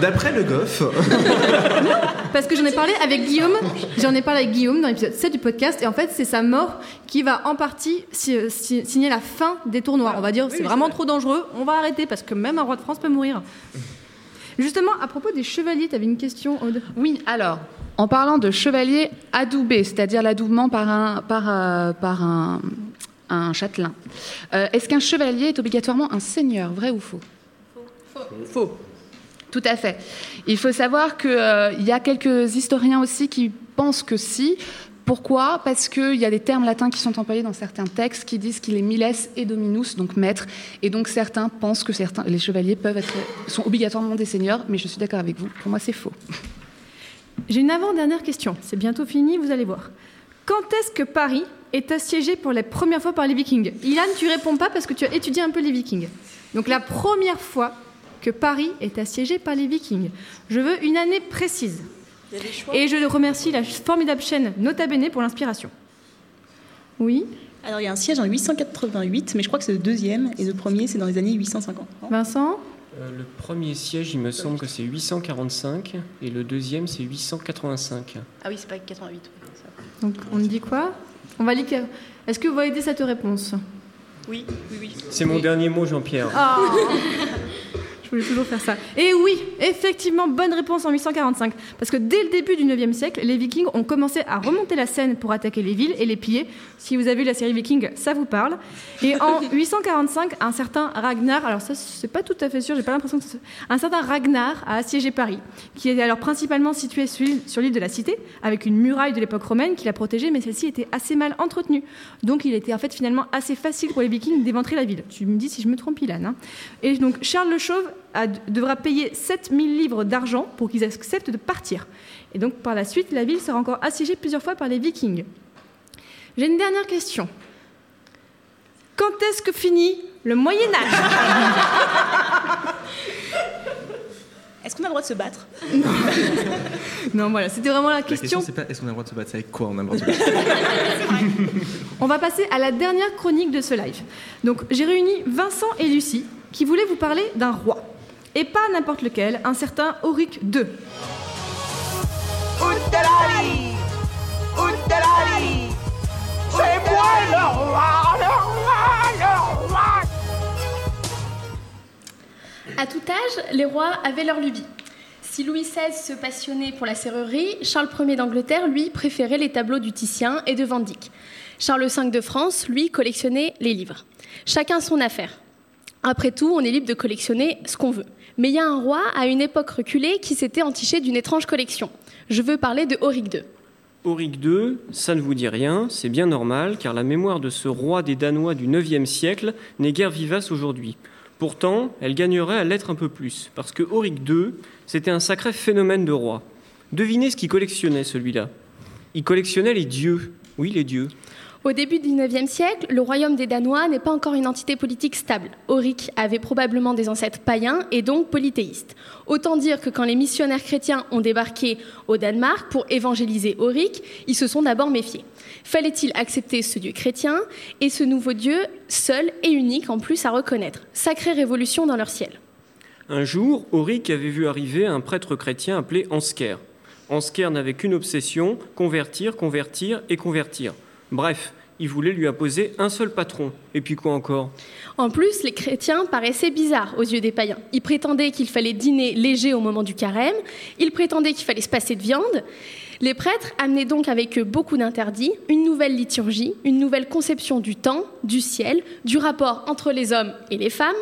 d'après Le Goff, Parce que j'en ai parlé avec Guillaume, j'en ai parlé avec Guillaume dans l'épisode 7 du podcast, et en fait c'est sa mort qui va en partie si- si- signer la fin des tournois. On va dire c'est vraiment trop dangereux, on va arrêter parce que même un roi de France peut mourir. Justement, à propos des chevaliers, tu avais une question, Aude? Oui, alors, en parlant de chevalier adoubé, c'est-à-dire l'adoubement par un, par, euh, par un, un châtelain, euh, est-ce qu'un chevalier est obligatoirement un seigneur, vrai ou faux? Faux. Tout à fait. Il faut savoir qu'il y a quelques historiens aussi qui pensent que si. Pourquoi? Parce qu'il y a des termes latins qui sont employés dans certains textes qui disent qu'il est miles et dominus, donc maître. Et donc certains pensent que certains, les chevaliers peuvent être, sont obligatoirement des seigneurs, mais je suis d'accord avec vous. Pour moi, c'est faux. J'ai une avant-dernière question, c'est bientôt fini, vous allez voir. Quand est-ce que Paris est assiégé pour la première fois par les Vikings? Ilan, tu réponds pas parce que tu as étudié un peu les Vikings. Donc la première fois que Paris est assiégé par les Vikings. Je veux une année précise. Et je remercie la formidable chaîne Nota Bene pour l'inspiration. Oui Alors il y a un siège en 888, mais je crois que c'est le deuxième, et le premier c'est dans les années 850. Vincent? Euh, le premier siège, il me semble que c'est 845 et le deuxième, c'est 885. Ah oui, c'est pas 88. Donc on me dit quoi? On va lire. Est-ce que vous validez cette réponse? Oui, oui, oui. C'est mon dernier mot, Jean-Pierre. Ah Je voulais toujours faire ça. Et oui, effectivement, bonne réponse en 845. Parce que dès le début du 9e siècle, les Vikings ont commencé à remonter la Seine pour attaquer les villes et les piller. Si vous avez vu la série Viking, ça vous parle. Et en 845, un certain Ragnar, alors ça, c'est pas tout à fait sûr, j'ai pas l'impression que c'est un certain Ragnar a assiégé Paris, qui était alors principalement situé sur l'île- sur l'île de la Cité, avec une muraille de l'époque romaine qui la protégeait, mais celle-ci était assez mal entretenue. Donc il était en fait finalement assez facile pour les Vikings d'éventrer la ville. Tu me dis si je me trompe, Ilan. hein. Et donc Charles le Chauve a- devra payer 7000 livres d'argent pour qu'ils acceptent de partir. Et donc par la suite, la ville sera encore assiégée plusieurs fois par les Vikings. J'ai une dernière question. Quand est-ce que finit le Moyen Âge? Est-ce qu'on a le droit de se battre? Non, voilà, c'était vraiment la La question. question, c'est pas est-ce qu'on a le droit de se battre, c'est avec quoi on a le droit de se battre? On va passer à la dernière chronique de ce live. Donc, j'ai réuni Vincent et Lucie qui voulaient vous parler d'un roi. Et pas n'importe lequel, un certain Auric II. Outelali Outelali C'est moi le roi, le roi, le roi À tout âge, les rois avaient leur lubie. Si Louis XVI se passionnait pour la serrurerie, Charles Ier d'Angleterre, lui, préférait les tableaux du Titien et de Van Dyck. Charles V de France, lui, collectionnait les livres. Chacun son affaire. Après tout, on est libre de collectionner ce qu'on veut. Mais il y a un roi, à une époque reculée, qui s'était entiché d'une étrange collection. Je veux parler de Auric II. Auric II, ça ne vous dit rien, c'est bien normal, car la mémoire de ce roi des Danois du IXe siècle n'est guère vivace aujourd'hui. Pourtant, elle gagnerait à l'être un peu plus, parce que Auric II, c'était un sacré phénomène de roi. Devinez ce qu'il collectionnait, celui-là. Il collectionnait les dieux. Oui, les dieux. Au début du IXe siècle, le royaume des Danois n'est pas encore une entité politique stable. Auric avait probablement des ancêtres païens et donc polythéistes. Autant dire que quand les missionnaires chrétiens ont débarqué au Danemark pour évangéliser Auric, ils se sont d'abord méfiés. Fallait-il accepter ce Dieu chrétien et ce nouveau Dieu seul et unique en plus à reconnaître? Sacrée révolution dans leur ciel. Un jour, Auric avait vu arriver un prêtre chrétien appelé Ansker. Ansker n'avait qu'une obsession, convertir, convertir et convertir. Bref, il voulait lui imposer un seul patron. Et puis quoi encore? En plus, les chrétiens paraissaient bizarres aux yeux des païens. Ils prétendaient qu'il fallait dîner léger au moment du carême, ils prétendaient qu'il fallait se passer de viande. Les prêtres amenaient donc avec eux beaucoup d'interdits, une nouvelle liturgie, une nouvelle conception du temps, du ciel, du rapport entre les hommes et les femmes,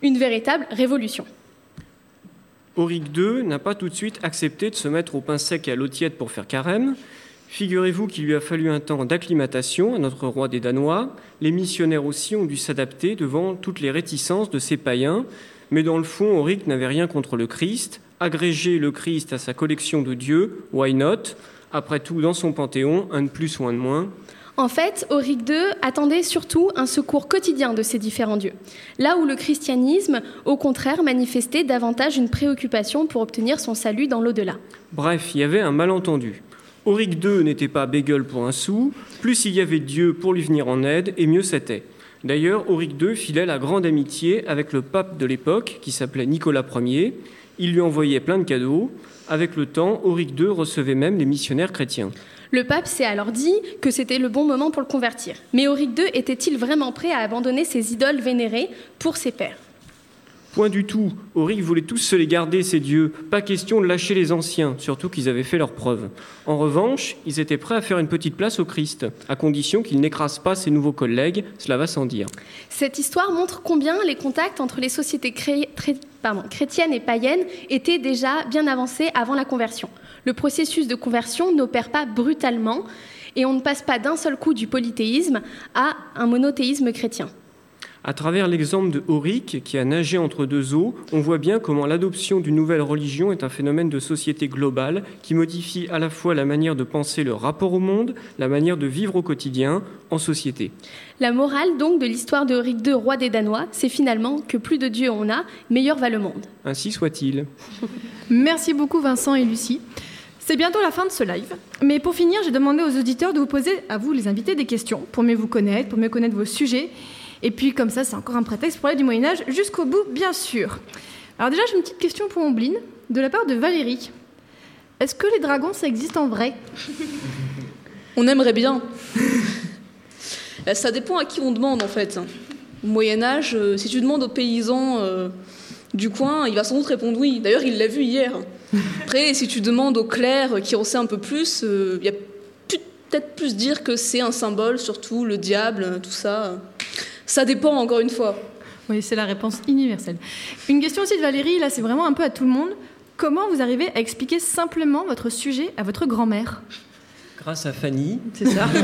une véritable révolution. Auric II n'a pas tout de suite accepté de se mettre au pain sec et à l'eau tiède pour faire carême. Figurez-vous qu'il lui a fallu un temps d'acclimatation à notre roi des Danois. Les missionnaires aussi ont dû s'adapter devant toutes les réticences de ces païens. Mais dans le fond, Auric n'avait rien contre le Christ. Agréger le Christ à sa collection de dieux, why not? Après tout, dans son panthéon, un de plus ou un de moins. En fait, Auric II attendait surtout un secours quotidien de ces différents dieux, là où le christianisme, au contraire, manifestait davantage une préoccupation pour obtenir son salut dans l'au-delà. Bref, il y avait un malentendu. Auric II n'était pas bégueule pour un sou, plus il y avait Dieu pour lui venir en aide, et mieux c'était. D'ailleurs, Auric II filait la grande amitié avec le pape de l'époque, qui s'appelait Nicolas Ier. Il lui envoyait plein de cadeaux. Avec le temps, Auric II recevait même les missionnaires chrétiens. Le pape s'est alors dit que c'était le bon moment pour le convertir. Mais Auric II était-il vraiment prêt à abandonner ses idoles vénérées pour ses pères? Point du tout. Auric voulait tous se les garder, ces dieux. Pas question de lâcher les anciens, surtout qu'ils avaient fait leurs preuves. En revanche, ils étaient prêts à faire une petite place au Christ, à condition qu'il n'écrase pas ses nouveaux collègues, cela va sans dire. Cette histoire montre combien les contacts entre les sociétés chrétiennes et païennes étaient déjà bien avancés avant la conversion. Le processus de conversion n'opère pas brutalement et on ne passe pas d'un seul coup du polythéisme à un monothéisme chrétien. À travers l'exemple de Auric, qui a nagé entre deux eaux, on voit bien comment l'adoption d'une nouvelle religion est un phénomène de société globale qui modifie à la fois la manière de penser le rapport au monde, la manière de vivre au quotidien en société. La morale donc de l'histoire de Auric II, roi des Danois, c'est finalement que plus de dieux on a, meilleur va le monde. Ainsi soit-il. Merci beaucoup Vincent et Lucie. C'est bientôt la fin de ce live. Mais pour finir, j'ai demandé aux auditeurs de vous poser, à vous les invités, des questions pour mieux vous connaître, pour mieux connaître vos sujets. Et puis comme ça, c'est encore un prétexte pour aller du Moyen Âge jusqu'au bout, bien sûr. Alors déjà, j'ai une petite question pour Ombline, de la part de Valérie. Est-ce que les dragons, ça existe en vrai? On aimerait bien. Ça dépend à qui on demande en fait. Au Moyen Âge, euh, si tu demandes aux paysans euh, du coin, il va sans doute répondre oui. D'ailleurs, il l'a vu hier. Après, si tu demandes aux clercs qui en sait un peu plus, euh, il y a peut-être plus dire que c'est un symbole, surtout le diable, tout ça. Ça dépend encore une fois. Oui, c'est la réponse universelle. Une question aussi de Valérie, là c'est vraiment un peu à tout le monde. Comment vous arrivez à expliquer simplement votre sujet à votre grand-mère? Grâce à Fanny. C'est ça.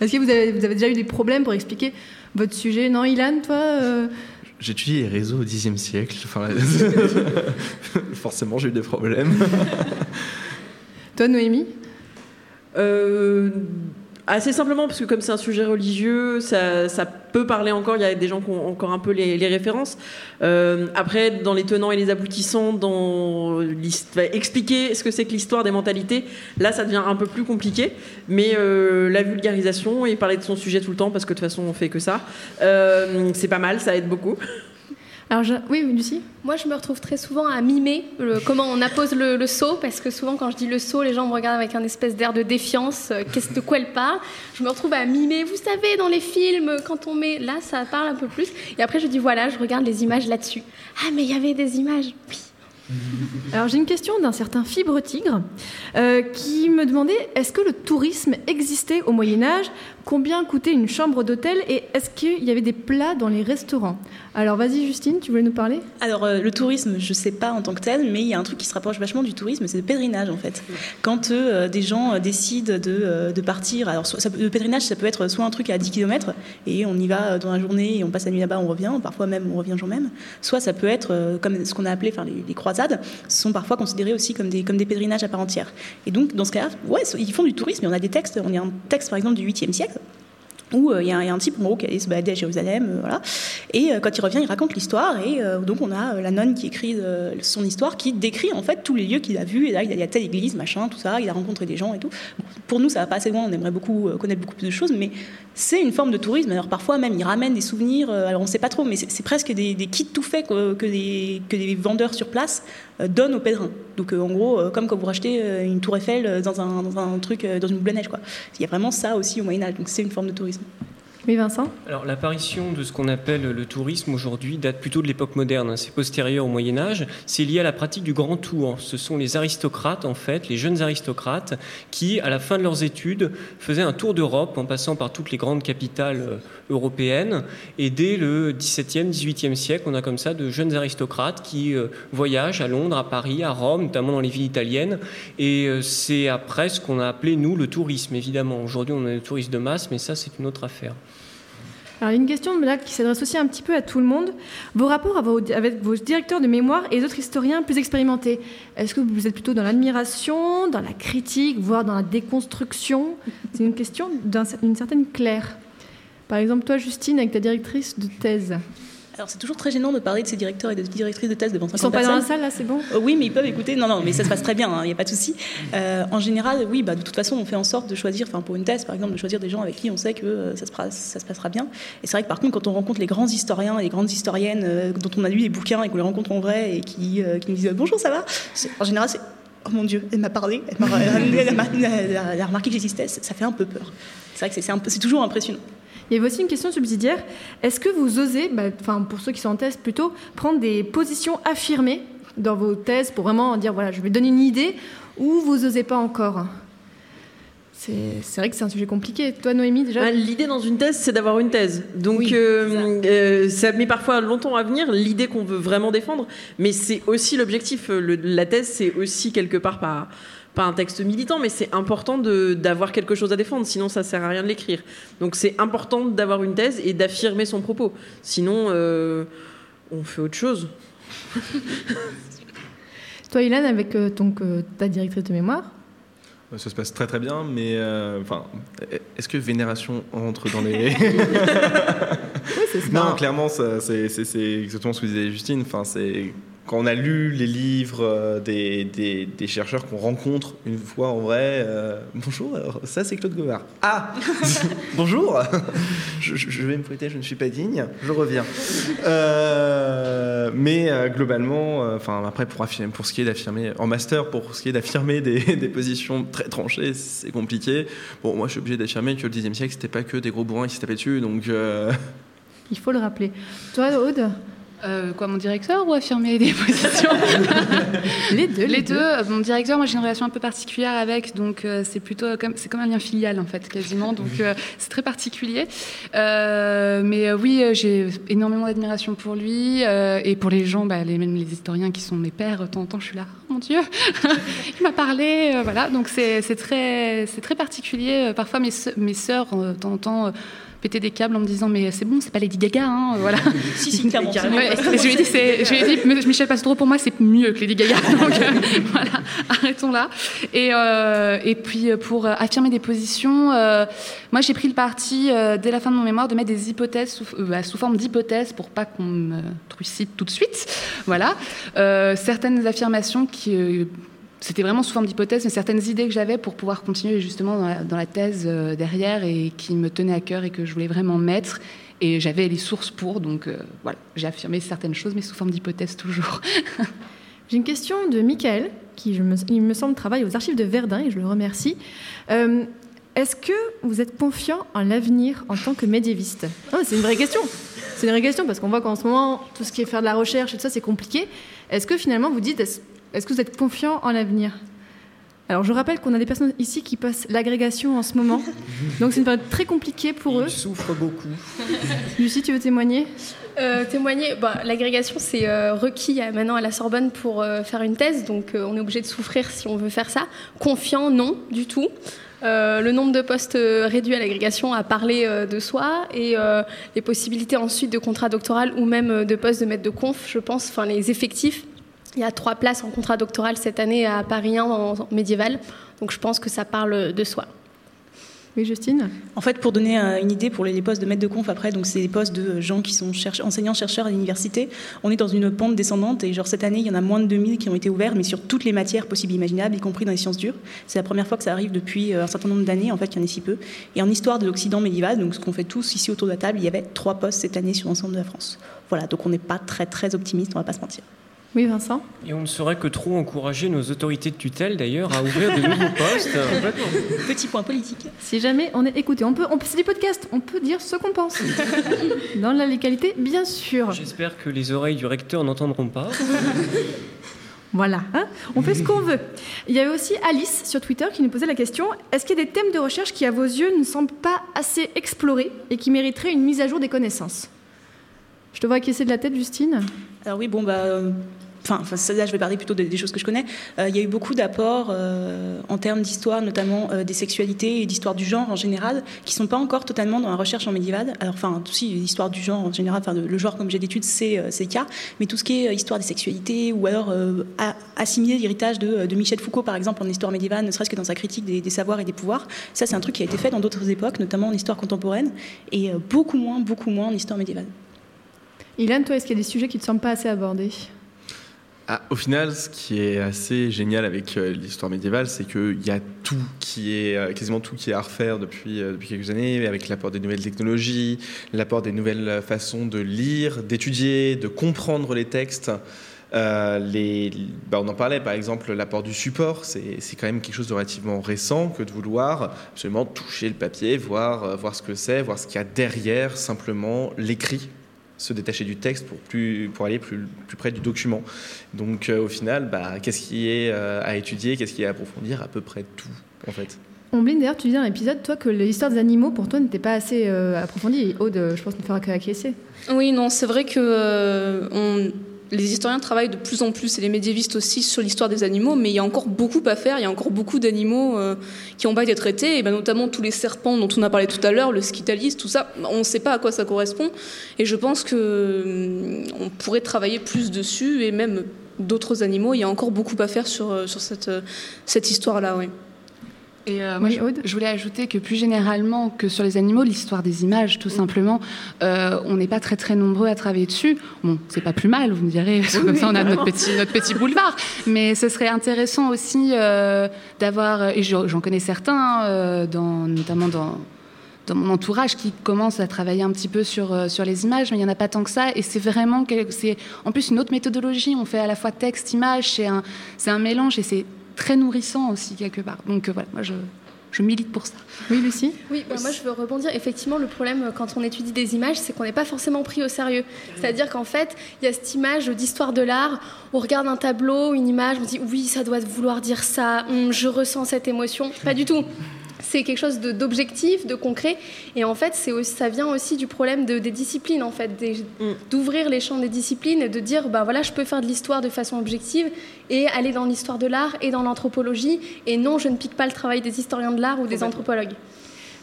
Est-ce que vous avez, vous avez déjà eu des problèmes pour expliquer votre sujet? Non, Ilan, toi euh, J'ai étudié les réseaux au Xe siècle. Enfin, forcément, j'ai eu des problèmes. Toi, Noémie? Euh, Assez simplement, parce que comme c'est un sujet religieux, ça, ça peut parler encore, il y a des gens qui ont encore un peu les, les références. Euh, après, dans les tenants et les aboutissants, dans expliquer ce que c'est que l'histoire des mentalités, là ça devient un peu plus compliqué. Mais euh, la vulgarisation et parler de son sujet tout le temps, parce que de toute façon on fait que ça, euh, c'est pas mal, ça aide beaucoup. Alors, oui, Lucie? Moi, je me retrouve très souvent à mimer comment on appose le, seau, parce que souvent, quand je dis le seau, les gens me regardent avec un espèce d'air de défiance. euh, Qu'est-ce de quoi elle parle? Je me retrouve à mimer. Vous savez, dans les films, quand on met. Là, ça parle un peu plus. Et après, je dis voilà, je regarde les images là-dessus. Ah, mais il y avait des images. Alors j'ai une question d'un certain Fibre Tigre euh, qui me demandait est-ce que le tourisme existait au Moyen Âge Combien coûtait une chambre d'hôtel? Et est-ce qu'il y avait des plats dans les restaurants? Alors vas-y Justine, tu voulais nous parler? Alors, euh, le tourisme, je sais pas en tant que tel, mais il y a un truc qui se rapproche vachement du tourisme, c'est le pèlerinage en fait. Quand euh, des gens euh, décident de, de partir, alors le pèlerinage, ça peut être soit un truc à 10 km et on y va dans la journée et on passe la nuit là-bas, on revient, parfois même on revient jour même, soit ça peut être comme ce qu'on a appelé enfin, les, les croisades, sont parfois considérés aussi comme des, comme des pèlerinages à part entière. Et donc, dans ce cas-là, ouais, ils font du tourisme, et on a des textes, on a un texte par exemple du 8e siècle où euh, il y, a un- type en gros qui se balader à Jérusalem, euh, voilà. Et euh, quand il revient, il raconte l'histoire. Et donc on a la nonne qui écrit son histoire, qui décrit en fait tous les lieux qu'il a vus. Et là, il y a telle église, machin, tout ça. Il a rencontré des gens et tout. Pour nous, ça va pas assez loin. On aimerait beaucoup connaître beaucoup plus de choses, mais c'est une forme de tourisme. Alors parfois même, il ramène des souvenirs. alors on sait pas trop, mais c'est presque des, kits tout faits que, que, des, vendeurs sur place donnent aux pèlerins. Donc en gros, comme quand vous rachetez une tour Eiffel dans un, truc, dans une boule à neige, quoi. Il y a vraiment ça aussi au Moyen Âge. Donc c'est une forme de tourisme. capitalisme. Alors l'apparition de ce qu'on appelle le tourisme aujourd'hui date plutôt de l'époque moderne, hein. c'est postérieur au Moyen Âge, c'est lié à la pratique du grand tour. Ce sont les aristocrates en fait, les jeunes aristocrates qui à la fin de leurs études faisaient un tour d'Europe en passant par toutes les grandes capitales euh, européennes et dès le XVIIe, XVIIIe siècle, on a comme ça de jeunes aristocrates qui euh, voyagent à Londres, à Paris, à Rome, notamment dans les villes italiennes et euh, c'est après ce qu'on a appelé nous le tourisme évidemment. Aujourd'hui on a le tourisme de masse mais ça c'est une autre affaire. Alors, une question là, qui s'adresse aussi un petit peu à tout le monde. Vos rapports avec vos directeurs de mémoire et les autres historiens plus expérimentés, est-ce que vous êtes plutôt dans l'admiration, dans la critique, voire dans la déconstruction? C'est une question d'un- d'une certaine Claire. Par exemple, toi, Justine, avec ta directrice de thèse. Alors c'est toujours très gênant de parler de ces directeurs et de directrices de thèse devant 50 Ils sont pas dans la personnes. salle, là, c'est bon Euh, Oui, mais ils peuvent écouter. Non, non, mais ça se passe très bien, il n'y a pas de souci. Euh, en général, oui, bah, de toute façon, on fait en sorte de choisir, enfin pour une thèse par exemple, de choisir des gens avec qui on sait que euh, ça, se passe, ça se passera bien. Et c'est vrai que par contre, quand on rencontre les grands historiens et les grandes historiennes euh, dont on a lu les bouquins et qu'on les rencontre en vrai et qui, qui nous disent bonjour, ça va? En général, c'est oh mon Dieu, elle m'a parlé, elle m'a elle elle a, elle a remarqué que j'existais, ça fait un peu peur. C'est vrai que c'est toujours impressionnant. Il y avait aussi une question subsidiaire. Est-ce que vous osez, bah, enfin pour ceux qui sont en thèse plutôt, prendre des positions affirmées dans vos thèses pour vraiment dire voilà, je vais donner une idée, ou vous osez pas encore? C'est vrai que c'est un sujet compliqué. Toi, Noémie, déjà? Ah, L'idée dans une thèse, c'est d'avoir une thèse. Donc, euh, euh, ça met parfois longtemps à venir, l'idée qu'on veut vraiment défendre, mais c'est aussi l'objectif. La thèse, c'est aussi quelque part pas, pas un texte militant, mais c'est important de- d'avoir quelque chose à défendre, sinon ça sert à rien de l'écrire. Donc, c'est important d'avoir une thèse et d'affirmer son propos. Sinon, euh, on fait autre chose. Toi, Ilan, avec euh, donc, euh, ta directrice de mémoire, Euh, Ça se passe très très bien, mais euh, enfin, est-ce que vénération rentre dans les Non, clairement, c'est exactement ce que disait Justine. Enfin, c'est quand on a lu les livres euh, des, chercheurs qu'on rencontre une fois en vrai. euh, bonjour, alors, ça c'est Claude Govard. Ah, bonjour. je, vais me prêter, je ne suis pas digne. Je reviens. Euh, mais euh, globalement, euh, enfin après pour affirmer, pour ce qui est d'affirmer en master, pour ce qui est d'affirmer des, positions très tranchées, c'est compliqué. Bon, moi je suis obligé d'affirmer que le Xe siècle c'était pas que des gros bourrins qui se tapaient dessus, donc. euh, il faut le rappeler. Toi, Aude? Euh, quoi, mon directeur ou affirmer des positions Les deux. Les deux. Mon directeur, moi j'ai une relation un peu particulière avec, donc euh, c'est plutôt comme c'est comme un lien filial en fait quasiment, donc euh, c'est très particulier. Mais oui, j'ai énormément d'admiration pour lui et pour les gens, bah, les, même les historiens qui sont mes pères. De temps en temps, je suis là, oh, mon Dieu, il m'a parlé, voilà. Donc c'est c'est très c'est très particulier. Parfois mes mes sœurs, de temps en temps. Euh, pété des câbles en me disant mais c'est bon, c'est pas Lady Gaga, hein, voilà. si, si, clairement. Ouais, je lui ai dit, c'est- je lui ai dit, Michel Pastore pour moi c'est mieux que Lady Gaga, donc euh, voilà, arrêtons là. Et, euh, et puis euh, pour euh, affirmer des positions, euh, moi j'ai pris le parti euh, dès la fin de mon mémoire de mettre des hypothèses sous, euh, bah, sous forme d'hypothèses pour pas qu'on me trucide tout de suite, voilà. Euh, certaines affirmations qui euh, c'était vraiment sous forme d'hypothèse, mais certaines idées que j'avais pour pouvoir continuer justement dans la, thèse euh, derrière et qui me tenaient à cœur et que je voulais vraiment mettre. Et j'avais les sources pour, donc euh, voilà, j'ai affirmé certaines choses, mais sous forme d'hypothèse toujours. J'ai une question de Michael, qui me- il me semble travaille aux archives de Verdun et je le remercie. Euh, Est-ce que vous êtes confiant en l'avenir en tant que médiéviste? Non, C'est une vraie question. C'est une vraie question parce qu'on voit qu'en ce moment, tout ce qui est faire de la recherche et tout ça, c'est compliqué. Est-ce que finalement vous dites, est-ce que vous êtes confiant en l'avenir? Alors je rappelle qu'on a des personnes ici qui passent l'agrégation en ce moment. Donc c'est une période très compliquée pour eux. Ils souffrent beaucoup. Lucie, tu veux témoigner? Euh, témoigner, bah, l'agrégation c'est euh, requis à- maintenant à la Sorbonne pour euh, faire une thèse, donc euh, on est obligé de souffrir si on veut faire ça. Confiant, non, du tout. Euh, le nombre de postes euh, réduit à l'agrégation a parlé euh, de soi et euh, les possibilités ensuite de contrat doctoral ou même de poste de maître de conf, je pense, enfin les effectifs. Il y a trois places en contrat doctoral cette année à Paris 1 en, médiéval, donc je pense que ça parle de soi. Oui, Justine? En fait, pour donner euh, une idée pour les postes de maître de conf, après, donc c'est des postes de gens qui sont cherche- enseignants-chercheurs à l'université. On est dans une pente descendante et genre cette année, il y en a moins de 2000 qui ont été ouverts, mais sur toutes les matières possibles et imaginables, y compris dans les sciences dures. C'est la première fois que ça arrive depuis euh, un certain nombre d'années, en fait, qu'il y en ait si peu. Et en histoire de l'Occident médiéval, donc ce qu'on fait tous ici autour de la table, il y avait trois postes cette année sur l'ensemble de la France. Voilà, donc on n'est pas très très optimiste, on va pas se mentir. Oui, Vincent Et on ne saurait que trop encourager nos autorités de tutelle, d'ailleurs, à ouvrir de nouveaux postes. Petit point politique. Si jamais on est écouté, on peut, on, c'est du podcast, on peut dire ce qu'on pense. Dans la légalité, bien sûr. J'espère que les oreilles du recteur n'entendront pas. Voilà, hein on fait ce qu'on veut. Il y avait aussi Alice sur Twitter qui nous posait la question est-ce qu'il y a des thèmes de recherche qui, à vos yeux, ne semblent pas assez explorés et qui mériteraient une mise à jour des connaissances? Je te vois acquiescer de la tête, Justine? Alors oui, bon, bah, euh, enfin, là, je vais parler plutôt des, choses que je connais. Euh, il y a eu beaucoup d'apports euh, en termes d'histoire, notamment euh, des sexualités et d'histoire du genre en général, qui sont pas encore totalement dans la recherche en médiéval. Alors, enfin, aussi l'histoire du genre en général, enfin, le genre comme j'ai d'études, c'est le cas, mais tout ce qui est histoire des sexualités ou alors assimiler l'héritage de, Michel Foucault, par exemple, en histoire médiévale, ne serait-ce que dans sa critique des, des savoirs et des pouvoirs. Ça, c'est un truc qui a été fait dans d'autres époques, notamment en histoire contemporaine, et beaucoup moins, beaucoup moins en histoire médiévale. Ilan, toi, est-ce qu'il y a des sujets qui ne te semblent pas assez abordés? Ah, au final, ce qui est assez génial avec euh, l'histoire médiévale, c'est qu'il y a tout qui est, euh, quasiment tout qui est à refaire depuis, euh, depuis quelques années, avec l'apport des nouvelles technologies, l'apport des nouvelles façons de lire, d'étudier, de comprendre les textes. Les, bah, on en parlait par exemple, l'apport du support, c'est quand même quelque chose de relativement récent que de vouloir absolument toucher le papier, voir, voir ce que c'est, voir ce qu'il y a derrière simplement l'écrit se détacher du texte pour, plus, pour aller plus, plus près du document. Donc euh, au final, bah, qu'est-ce qui est euh, à étudier, qu'est-ce qui est à approfondir À peu près tout, en fait. Ombline, d'ailleurs, tu disais dans l'épisode, toi, que l'histoire des animaux, pour toi, n'était pas assez euh, approfondie. Et Aude, je pense, ne fera qu'acquiescer. Oui, non, c'est vrai que euh, on- les historiens travaillent de plus en plus, et les médiévistes aussi, sur l'histoire des animaux, mais il y a encore beaucoup à faire, il y a encore beaucoup d'animaux euh, qui ont pas été traités, et ben, notamment tous les serpents dont on a parlé tout à l'heure, le skytalis, tout ça, on ne sait pas à quoi ça correspond, et je pense que hum, pourrait travailler plus dessus, et même d'autres animaux, il y a encore beaucoup à faire sur, euh, cette, euh, cette histoire-là. Et euh, moi, je, je voulais ajouter que plus généralement que sur les animaux, l'histoire des images, tout simplement, euh, on n'est pas très très nombreux à travailler dessus. Bon, c'est pas plus mal, vous me direz, comme ça on a notre petit, notre petit boulevard. Mais ce serait intéressant aussi euh, d'avoir, et je- j'en connais certains, dans, notamment dans dans mon entourage qui commence à travailler un petit peu sur, euh, sur les images, mais il n'y en a pas tant que ça. Et c'est vraiment, c'est en plus une autre méthodologie. On fait à la fois texte, image, c'est un, c'est un mélange et c'est très nourrissant aussi quelque part. Donc euh, voilà, moi je, je milite pour ça. Oui, Lucie? Oui, bah, moi je veux rebondir. Effectivement, le problème euh, quand on étudie des images, c'est qu'on n'est pas forcément pris au sérieux. C'est-à-dire qu'en fait, il y a cette image d'histoire de l'art. On regarde un tableau, une image, on dit oui, ça doit vouloir dire ça. Hum, je ressens cette émotion. Pas du tout. C'est quelque chose de- d'objectif, de, concret. Et en fait, c'est ça vient aussi du problème de- des disciplines, en fait, des- d'ouvrir les champs des disciplines et de dire, bah voilà, je peux faire de l'histoire de façon objective et aller dans l'histoire de l'art et dans l'anthropologie. Et non, je ne pique pas le travail des historiens de l'art ou des anthropologues.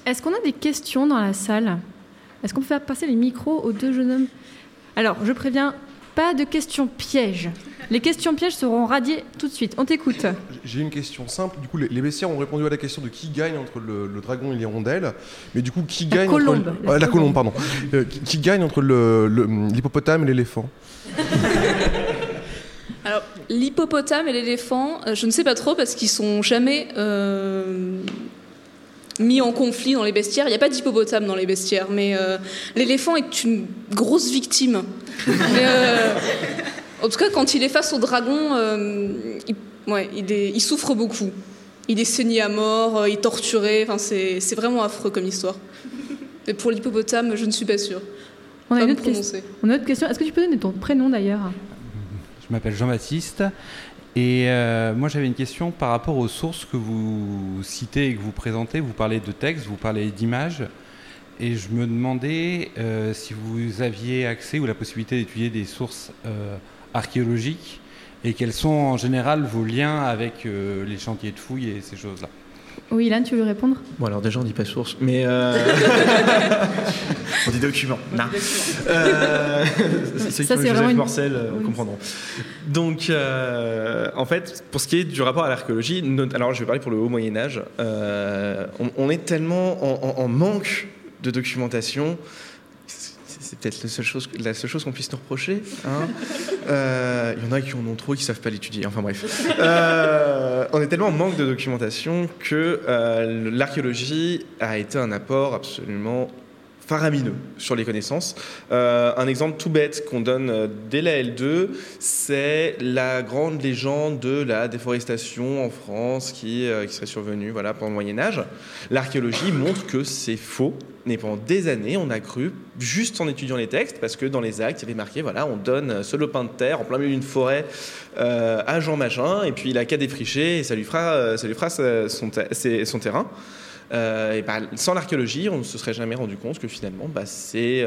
Est-ce qu'on a des questions dans la salle? Est-ce qu'on peut faire passer les micros aux deux jeunes hommes? Alors, je préviens, pas de questions pièges. Les questions pièges seront radiées tout de suite. On t'écoute. J'ai une question simple. Du coup, les, les bestiaires ont répondu à la question de qui gagne entre le, le dragon et l'hirondelle. Mais du coup, qui La gagne colombe. entre La Ouais, la colombe. pardon. Euh, qui, qui gagne entre le- le- l'hippopotame et l'éléphant Alors, l'hippopotame et l'éléphant, euh, je ne sais pas trop parce qu'ils sont jamais euh, mis en conflit dans les bestiaires. Il n'y a pas d'hippopotame dans les bestiaires, mais euh, l'éléphant est une grosse victime. Mais, euh, en tout cas, quand il est face au dragon, euh, il, ouais, il, est- il souffre beaucoup. Il est saigné à mort, euh, il est torturé. Enfin, c'est c'est vraiment affreux comme histoire. Mais pour l'hippopotame, je ne suis pas sûre. On a, une autre, question. On a une autre question. Est-ce que tu peux donner ton prénom d'ailleurs Je m'appelle Jean-Baptiste et euh, moi j'avais une question par rapport aux sources que vous citez et que vous présentez. Vous parlez de textes, vous parlez d'images et je me demandais euh, si vous aviez accès ou la possibilité d'étudier des sources euh, archéologiques et quels sont en général vos liens avec euh, les chantiers de fouilles et ces choses-là. Oui, Ilan, tu veux répondre? Bon, alors déjà, on dit pas source, mais. euh, on dit document. Non. Euh, Ceux qui Ça, lu Joseph vraiment une- Morcel euh, Oui. comprendront. Donc, euh, en fait, pour ce qui est du rapport à l'archéologie, alors je vais parler pour le haut Moyen-Âge, euh, on, on est tellement en, en- en manque de documentation. C'est peut-être la seule chose, la seule chose qu'on puisse nous reprocher. hein. Euh, Il y en a qui en ont trop, qui savent pas l'étudier. Enfin bref. Euh, on est tellement en manque de documentation que euh, l'archéologie a été un apport absolument faramineux sur les connaissances. Euh, un exemple tout bête qu'on donne euh, dès la L2, c'est la grande légende de la déforestation en France qui, euh, qui serait survenue voilà, pendant le Moyen Âge. L'archéologie montre que c'est faux. Mais pendant des années, on a cru, juste en étudiant les textes, parce que dans les actes, il y avait marqué, voilà, on donne ce lopin de terre en plein milieu d'une forêt euh, à Jean Machin, et puis il a qu'à défricher, et ça lui fera, euh, ça lui fera son, terrain. Euh, et bah, sans l'archéologie, on ne se serait jamais rendu compte que finalement, bah, c'est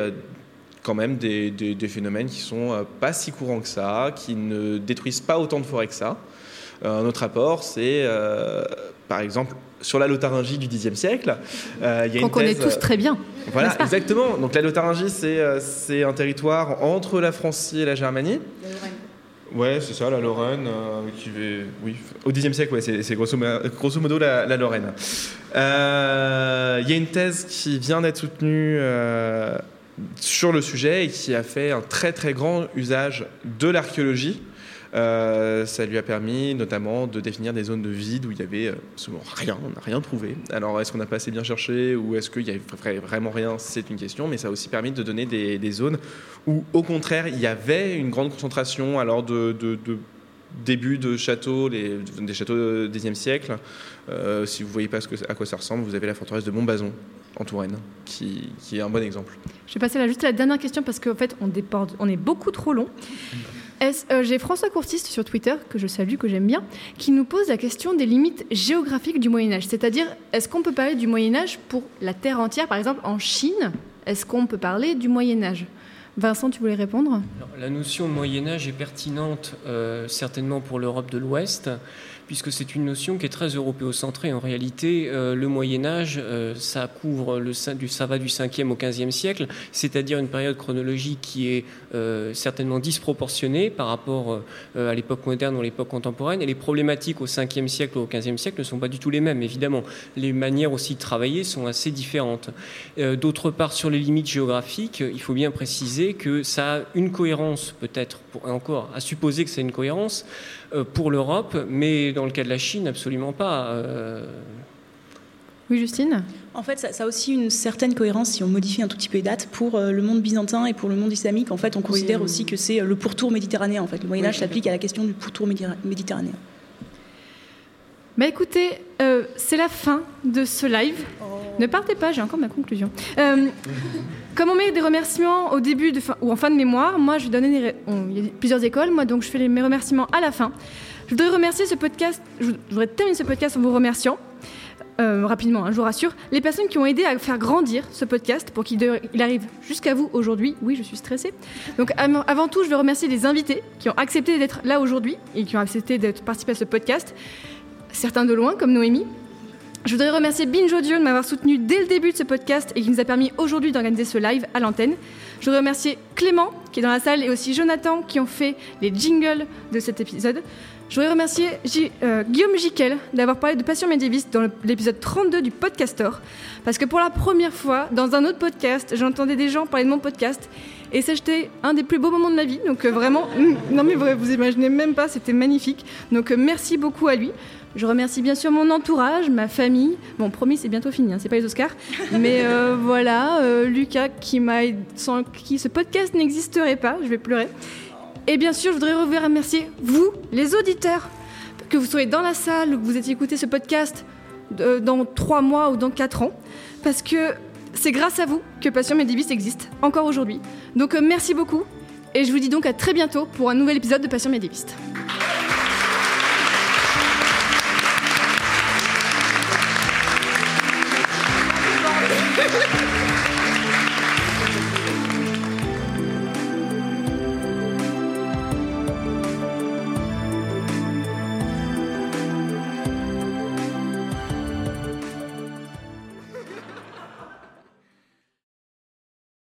quand même des, phénomènes qui sont pas si courants que ça, qui ne détruisent pas autant de forêts que ça. Euh, un autre rapport, c'est par exemple sur la Lotharingie du Xe siècle. euh, il y a Qu'on connaît thèse, tous très bien. Voilà, n'est-ce pas exactement. Donc la Lotharingie, c'est euh, c'est un territoire entre la Francie et la Germanie. Ouais, c'est ça, la Lorraine, euh, qui est, oui, au Xe siècle, ouais, c'est c'est grosso, mo- grosso modo la, la Lorraine. Euh, Il y a une thèse qui vient d'être soutenue euh, sur le sujet et qui a fait un très très grand usage de l'archéologie. Euh, ça lui a permis notamment de définir des zones de vide où il y avait euh, absolument rien, on n'a rien trouvé. Alors est-ce qu'on n'a pas assez bien cherché ou est-ce qu'il y avait vra- vraiment rien? C'est une question, mais ça a aussi permis de donner des, zones où au contraire il y avait une grande concentration alors de, de- de début de châteaux, des châteaux du Xe siècle. Euh, si vous voyez pas à quoi ça ressemble, vous avez la forteresse de Montbazon en Touraine, qui, est un bon exemple. Je vais passer là juste à la dernière question parce qu'en fait, on est beaucoup trop long. Euh, J'ai François Courtiste sur Twitter, que je salue, que j'aime bien, qui nous pose la question des limites géographiques du Moyen-Âge. C'est-à-dire, est-ce qu'on peut parler du Moyen-Âge pour la Terre entière Par exemple, en Chine, est-ce qu'on peut parler du Moyen-Âge Vincent, tu voulais répondre? La notion Moyen Âge est pertinente euh, certainement pour l'Europe de l'Ouest, puisque c'est une notion qui est très européocentrée. En réalité, euh, le Moyen Âge, euh, ça couvre le, du, ça va du 5e au 15e siècle, c'est-à-dire une période chronologique qui est euh, certainement disproportionnée par rapport à l'époque moderne ou l'époque contemporaine. Et les problématiques au 5e siècle ou au 15e siècle ne sont pas du tout les mêmes, évidemment. Les manières aussi de travailler sont assez différentes. D'autre part, sur les limites géographiques, il faut bien préciser que ça a une cohérence, peut-être, encore, à supposer que c'est une cohérence pour l'Europe, mais dans le cas de la Chine, absolument pas. Euh, Oui, Justine? En fait, ça, ça a aussi une certaine cohérence si on modifie un tout petit peu les dates pour euh, le monde byzantin et pour le monde islamique. En fait, on considère aussi que c'est euh, le pourtour méditerranéen. En fait, le Moyen Âge Oui, s'applique à la question du pourtour méditerra- méditerranéen. Bah écoutez, euh, c'est la fin de ce live. Ne partez pas, j'ai encore ma conclusion. Euh, comme on met des remerciements au début de fin- ou en fin de mémoire, moi je vais donner des ré- on- il y a plusieurs écoles, moi donc je fais les- mes remerciements à la fin. Je voudrais remercier ce podcast, je voudrais terminer ce podcast en vous remerciant. euh, rapidement, hein, je vous rassure, les personnes qui ont aidé à faire grandir ce podcast pour qu'il arrive jusqu'à vous aujourd'hui. Oui, je suis stressée. Donc, avant tout, je veux remercier les invités qui ont accepté d'être là aujourd'hui et qui ont accepté d'être participer à ce podcast certains de loin, comme Noémie. Je voudrais remercier Binge Audio de m'avoir soutenu dès le début de ce podcast et qui nous a permis aujourd'hui d'organiser ce live à l'antenne. Je voudrais remercier Clément qui est dans la salle et aussi Jonathan qui ont fait les jingles de cet épisode. Je voudrais remercier euh, Guillaume Jiquel d'avoir parlé de Passion médiéviste dans l'épisode 32 du Podcastor. Parce que pour la première fois, dans un autre podcast, j'entendais des gens parler de mon podcast. Et c'était un des plus beaux moments de ma vie. Donc euh, vraiment, mm, non mais vrai, vous imaginez même pas, c'était magnifique. Donc euh, merci beaucoup à lui. Je remercie bien sûr mon entourage, ma famille. Bon, promis, c'est bientôt fini, hein, c'est pas les Oscars. Mais voilà, Lucas, qui m'a, sans qui ce podcast n'existerait pas, je vais pleurer. Et bien sûr, je voudrais remercier vous, les auditeurs, que vous soyez dans la salle ou que vous ayez écouté ce podcast euh, dans trois mois ou dans quatre ans, parce que c'est grâce à vous que Passion Médiviste existe encore aujourd'hui. Donc euh, merci beaucoup, et je vous dis donc à très bientôt pour un nouvel épisode de Passion Médiviste.